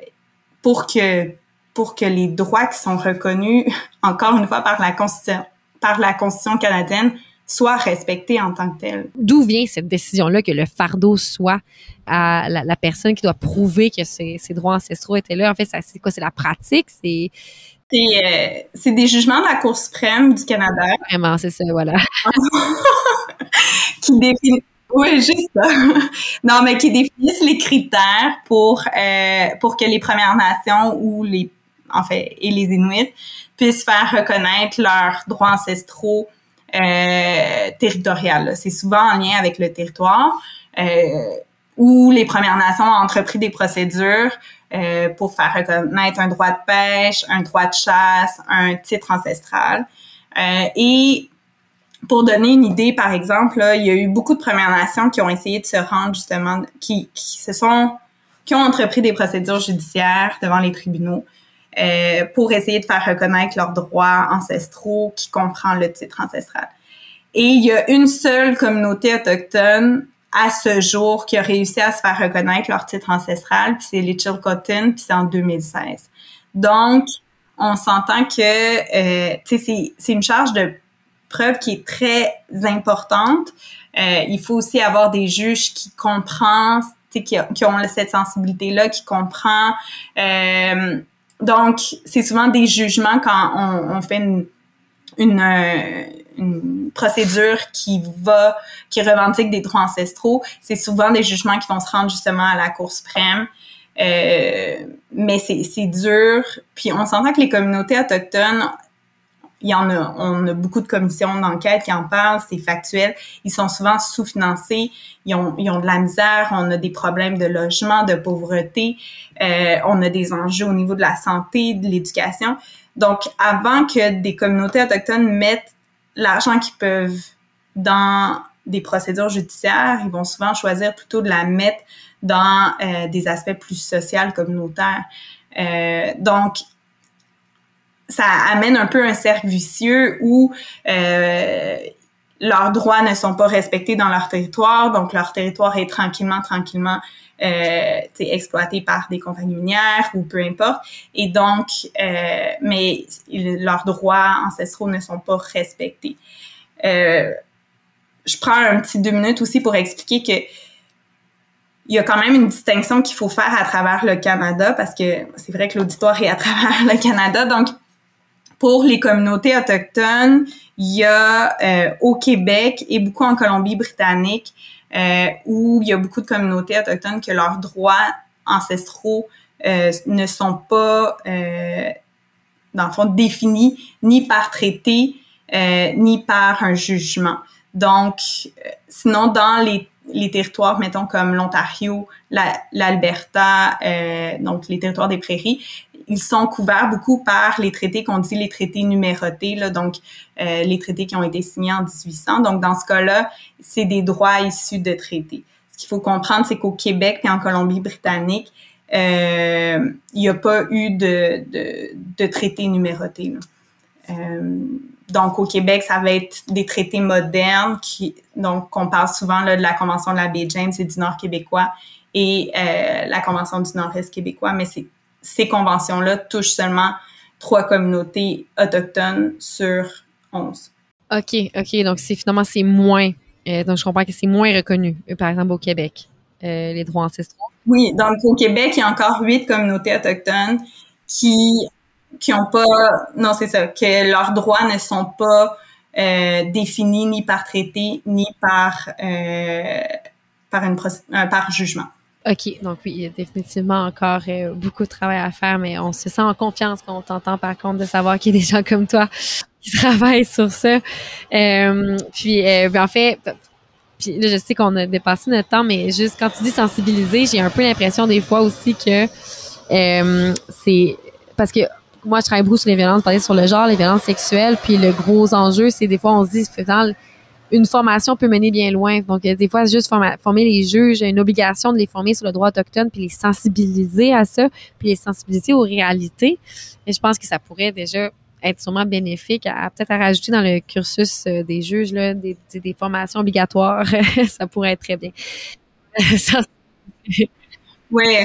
pour que pour que les droits qui sont reconnus encore une fois par la constitution par la constitution canadienne soient respectés en tant que tels. D'où vient cette décision-là que le fardeau soit à la, la personne qui doit prouver que ses, ses, droits ancestraux étaient là? En fait, c'est quoi? C'est la pratique? C'est c'est euh, des jugements de la Cour suprême du Canada. Vraiment, c'est ça, voilà. qui définissent oui, juste ça. non, mais qui définissent les critères pour euh, pour que les Premières Nations ou les en fait, et les Inuits puissent faire reconnaître leurs droits ancestraux euh. C'est souvent en lien avec le territoire euh, où les Premières Nations ont entrepris des procédures euh, pour faire reconnaître un droit de pêche, un droit de chasse, un titre ancestral. Euh, et pour donner une idée, par exemple, là, il y a eu beaucoup de Premières Nations qui ont essayé de se rendre justement, qui, qui se sont, qui ont entrepris des procédures judiciaires devant les tribunaux euh, pour essayer de faire reconnaître leurs droits ancestraux qui comprend le titre ancestral. Et il y a une seule communauté autochtone à ce jour qui a réussi à se faire reconnaître leur titre ancestral, puis c'est les Chilcotin, puis c'est en 2016. Donc, on s'entend que euh, c'est, une charge de preuve qui est très importante. Euh, il faut aussi avoir des juges qui comprennent, qui, qui ont cette sensibilité-là, qui comprend. Euh, donc, c'est souvent des jugements quand on, fait euh, une, procédure qui va, qui revendique des droits ancestraux. C'est souvent des jugements qui vont se rendre justement à la Cour suprême. Mais c'est dur. Puis on s'entend que les communautés autochtones, il y en a, on a beaucoup de commissions d'enquête qui en parlent, c'est factuel. Ils sont souvent sous-financés, ils ont, ils ont de la misère, on a des problèmes de logement, de pauvreté, euh, on a des enjeux au niveau de la santé, de l'éducation. Donc, avant que des communautés autochtones mettent l'argent qu'ils peuvent dans des procédures judiciaires, ils vont souvent choisir plutôt de la mettre dans euh, des aspects plus sociaux, communautaires. Euh, donc, ça amène un peu un cercle vicieux où euh, leurs droits ne sont pas respectés dans leur territoire, donc leur territoire est tranquillement, tranquillement euh, exploité par des compagnies minières ou peu importe. Et donc, euh, mais leurs droits ancestraux ne sont pas respectés. Je prends un petit deux minutes aussi pour expliquer que il y a quand même une distinction qu'il faut faire à travers le Canada parce que c'est vrai que l'auditoire est à travers le Canada. Donc, pour les communautés autochtones, il y a euh, au Québec et beaucoup en Colombie-Britannique euh, où il y a beaucoup de communautés autochtones que leurs droits ancestraux euh, ne sont pas, dans le fond, définis ni par traité ni par un jugement. Donc, sinon, dans les les territoires, mettons, comme l'Ontario, l'Alberta, donc les territoires des prairies, ils sont couverts beaucoup par les traités qu'on dit les traités numérotés, donc euh, les traités qui ont été signés en 1800. Donc, dans ce cas-là, c'est des droits issus de traités. Ce qu'il faut comprendre, c'est qu'au Québec et en Colombie-Britannique, euh, il n'y a pas eu de, de, de traités numérotés. Euh, donc, au Québec, ça va être des traités modernes qui, donc, on parle souvent de la Convention de la baie James et du Nord québécois et la Convention du Nord-Est québécois, mais c'est ces conventions-là touchent seulement trois communautés autochtones sur onze. OK, OK. Donc, c'est finalement, c'est moins. Euh, donc, je comprends que c'est moins reconnu, euh, par exemple, au Québec, euh, les droits ancestraux. Oui, donc au Québec, il y a encore huit communautés autochtones qui qui ont pas, non c'est ça, que leurs droits ne sont pas définis ni par traité ni par par une par jugement. OK, donc oui, il y a définitivement encore euh, beaucoup de travail à faire, mais on se sent en confiance quand on t'entend par contre de savoir qu'il y a des gens comme toi qui travaillent sur ça. Euh, puis, euh, ben, en fait, puis là, je sais qu'on a dépassé notre temps, mais juste quand tu dis sensibiliser, j'ai un peu l'impression des fois aussi que c'est parce que moi, je travaille beaucoup sur les violences, parler sur le genre, les violences sexuelles, puis le gros enjeu, c'est des fois on se dit, finalement, une formation peut mener bien loin. Donc, des fois, juste former les juges, une obligation de les former sur le droit autochtone, puis les sensibiliser à ça, puis les sensibiliser aux réalités. Et je pense que ça pourrait déjà être sûrement bénéfique à, peut-être à rajouter dans le cursus euh, des juges là, des, des formations obligatoires. ça pourrait être très bien. oui,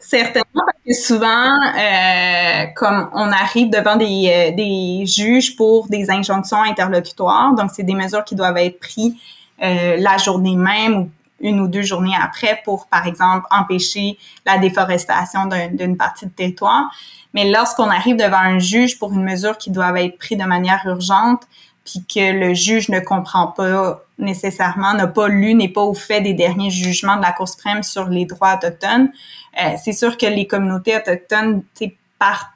Certainement, parce que souvent, euh, comme on arrive devant des, euh, des juges pour des injonctions interlocutoires, donc c'est des mesures qui doivent être prises euh, la journée même ou une ou deux journées après pour, par exemple, empêcher la déforestation d'une partie du territoire. Mais lorsqu'on arrive devant un juge pour une mesure qui doit être prise de manière urgente, puis que le juge ne comprend pas nécessairement, n'a pas lu, n'est pas au fait des derniers jugements de la Cour suprême sur les droits autochtones, euh, c'est sûr que les communautés autochtones partent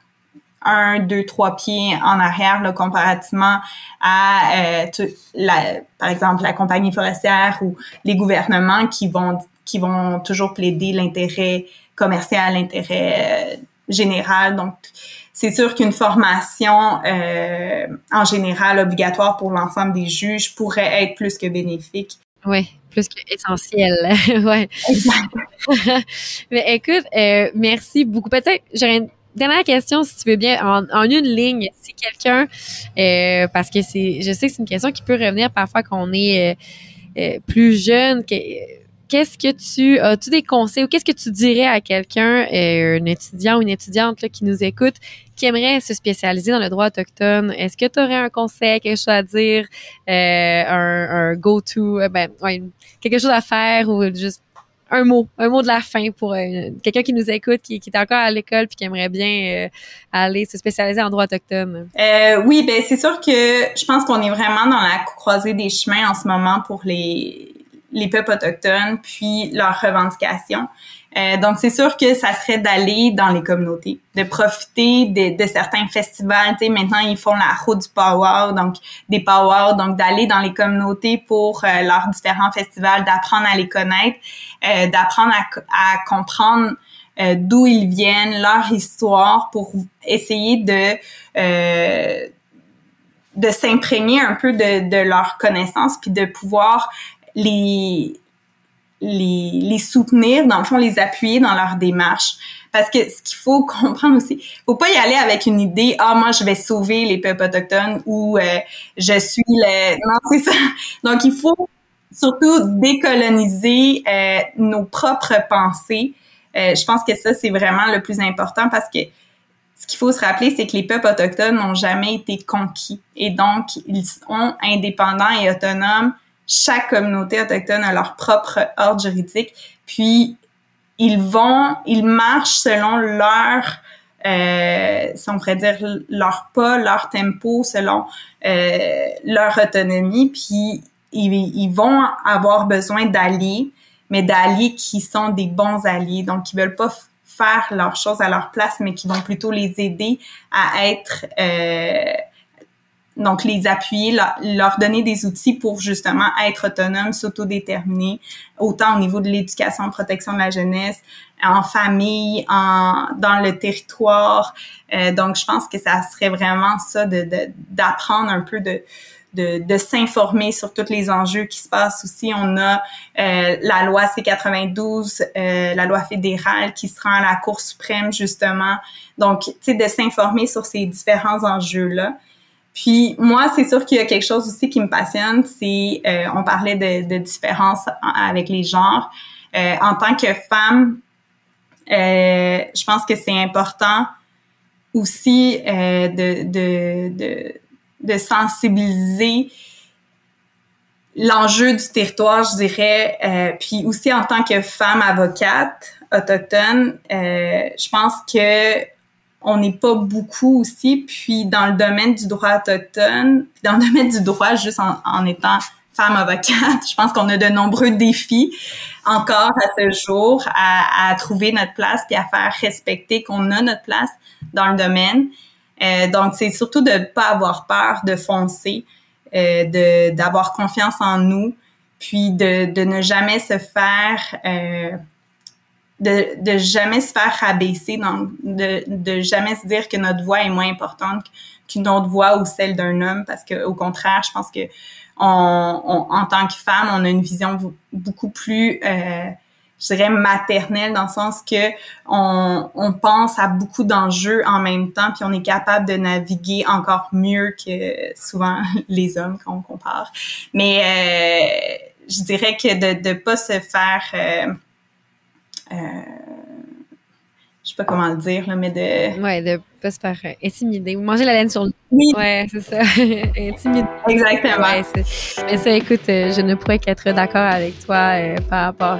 un, deux, trois pieds en arrière là, comparativement à, euh, la, par exemple, la compagnie forestière ou les gouvernements qui vont qui vont toujours plaider l'intérêt commercial, l'intérêt euh, général. Donc, c'est sûr qu'une formation en général obligatoire pour l'ensemble des juges pourrait être plus que bénéfique. Oui, plus qu'essentiel. ouais. Mais écoute, euh, merci beaucoup. Peut-être, j'aurais une dernière question, si tu veux bien, en, une ligne. Si quelqu'un, euh, parce que c'est, je sais que c'est une question qui peut revenir parfois qu'on est plus jeune, que, qu'est-ce que tu as-tu des conseils ou qu'est-ce que tu dirais à quelqu'un, euh, un étudiant ou une étudiante qui nous écoute, qui aimerait se spécialiser dans le droit autochtone? Est-ce que tu aurais un conseil, quelque chose à dire, euh, un, go-to, euh, ben, quelque chose à faire ou juste un mot, un mot de la fin pour quelqu'un qui nous écoute, qui, qui est encore à l'école puis qui aimerait bien aller se spécialiser en droit autochtone? oui, ben c'est sûr que je pense qu'on est vraiment dans la croisée des chemins en ce moment pour les les peuples autochtones, puis leurs revendications. Euh, donc, c'est sûr que ça serait d'aller dans les communautés, de profiter de, de certains festivals. Tu sais, maintenant, ils font la route du power, donc des power, donc d'aller dans les communautés pour euh, leurs différents festivals, d'apprendre à les connaître, euh, d'apprendre à, à, comprendre euh, d'où ils viennent, leur histoire, pour essayer de de s'imprégner un peu de, de leurs connaissances, puis de pouvoir les, les, les soutenir, dans le fond, les appuyer dans leur démarche. Parce que ce qu'il faut comprendre aussi, faut pas y aller avec une idée, ah, moi, je vais sauver les peuples autochtones ou euh, je suis le... Non, c'est ça. Donc, il faut surtout décoloniser euh, nos propres pensées. Euh, je pense que ça, c'est vraiment le plus important parce que ce qu'il faut se rappeler, c'est que les peuples autochtones n'ont jamais été conquis. Et donc, ils sont indépendants et autonomes chaque communauté autochtone a leur propre ordre juridique, puis ils vont, ils marchent selon leur, euh, si on pourrait dire leur pas, leur tempo, selon euh, leur autonomie, puis ils, ils, vont avoir besoin d'alliés, mais d'alliés qui sont des bons alliés, donc qui veulent pas faire leurs choses à leur place, mais qui vont plutôt les aider à être euh, donc, les appuyer, leur, donner des outils pour justement être autonome, s'autodéterminer, autant au niveau de l'éducation, protection de la jeunesse, en famille, en, dans le territoire. Euh, donc, je pense que ça serait vraiment ça de, d'apprendre un peu de, de, de s'informer sur tous les enjeux qui se passent aussi. On a euh, la loi C92, euh, la loi fédérale qui sera à la Cour suprême, justement. Donc, tu sais, de s'informer sur ces différents enjeux-là. Puis moi, c'est sûr qu'il y a quelque chose aussi qui me passionne, c'est euh, on parlait de, de différence avec les genres. Euh, en tant que femme, euh, je pense que c'est important aussi de, de, de, de, sensibiliser l'enjeu du territoire, je dirais. puis aussi en tant que femme avocate autochtone, je pense que on n'est pas beaucoup aussi. Puis dans le domaine du droit autochtone, dans le domaine du droit, juste en, étant femme avocate, je pense qu'on a de nombreux défis encore à ce jour à, trouver notre place puis à faire respecter qu'on a notre place dans le domaine. Euh, donc c'est surtout de ne pas avoir peur de foncer, euh, de d'avoir confiance en nous, puis de, de ne jamais se faire euh, de, de jamais se faire rabaisser, donc de, de jamais se dire que notre voix est moins importante qu'une autre voix ou celle d'un homme, parce que au contraire, je pense que on, en tant que femme, on a une vision beaucoup plus, euh, je dirais, maternelle, dans le sens que on, on pense à beaucoup d'enjeux en même temps, puis on est capable de naviguer encore mieux que souvent les hommes quand on compare. Mais euh, je dirais que de ne pas se faire... Euh, euh, je sais pas comment le dire, là, mais de. Ouais, de pas se faire euh, intimider ou manger la laine sur le. Oui. Ouais, c'est ça. intimider. Exactement. mais ça, écoute, euh, je ne pourrais qu'être d'accord avec toi par rapport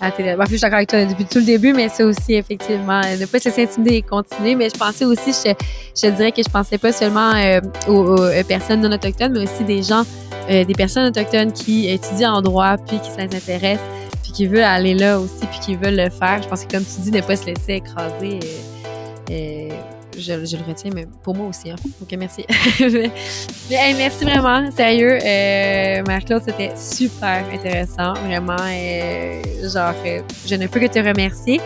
à tes. Bon, je suis d'accord avec toi depuis tout le début, mais ça aussi, effectivement, ne pas se laisser intimider et continuer. Mais je pensais aussi, je, je dirais que je pensais pas seulement aux, personnes non autochtones, mais aussi des gens, des personnes autochtones qui étudient en droit puis qui s'intéressent qui veut aller là aussi, puis qui veulent le faire. Je pense que comme tu dis, ne pas se laisser écraser. Euh, euh, je, le retiens, mais pour moi aussi. Hein. Ok, merci. merci vraiment, sérieux. Euh, Marc-Claude, c'était super intéressant. Vraiment, euh, genre, je ne peux que te remercier.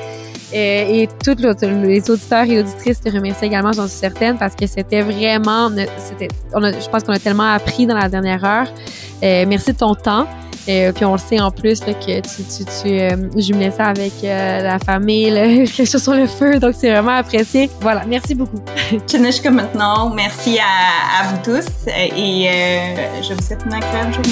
et toutes les auditeurs et auditrices te remercient également, j'en suis certaine, parce que c'était vraiment, c'était, je pense qu'on a tellement appris dans la dernière heure. merci de ton temps. Euh, puis on le sait en plus que tu, tu, tu euh, jumelais ça avec euh, la famille, quelque chose sur le feu. Donc c'est vraiment apprécié. Voilà, merci beaucoup. comme maintenant, merci à, à, vous tous et je vous souhaite une agréable journée.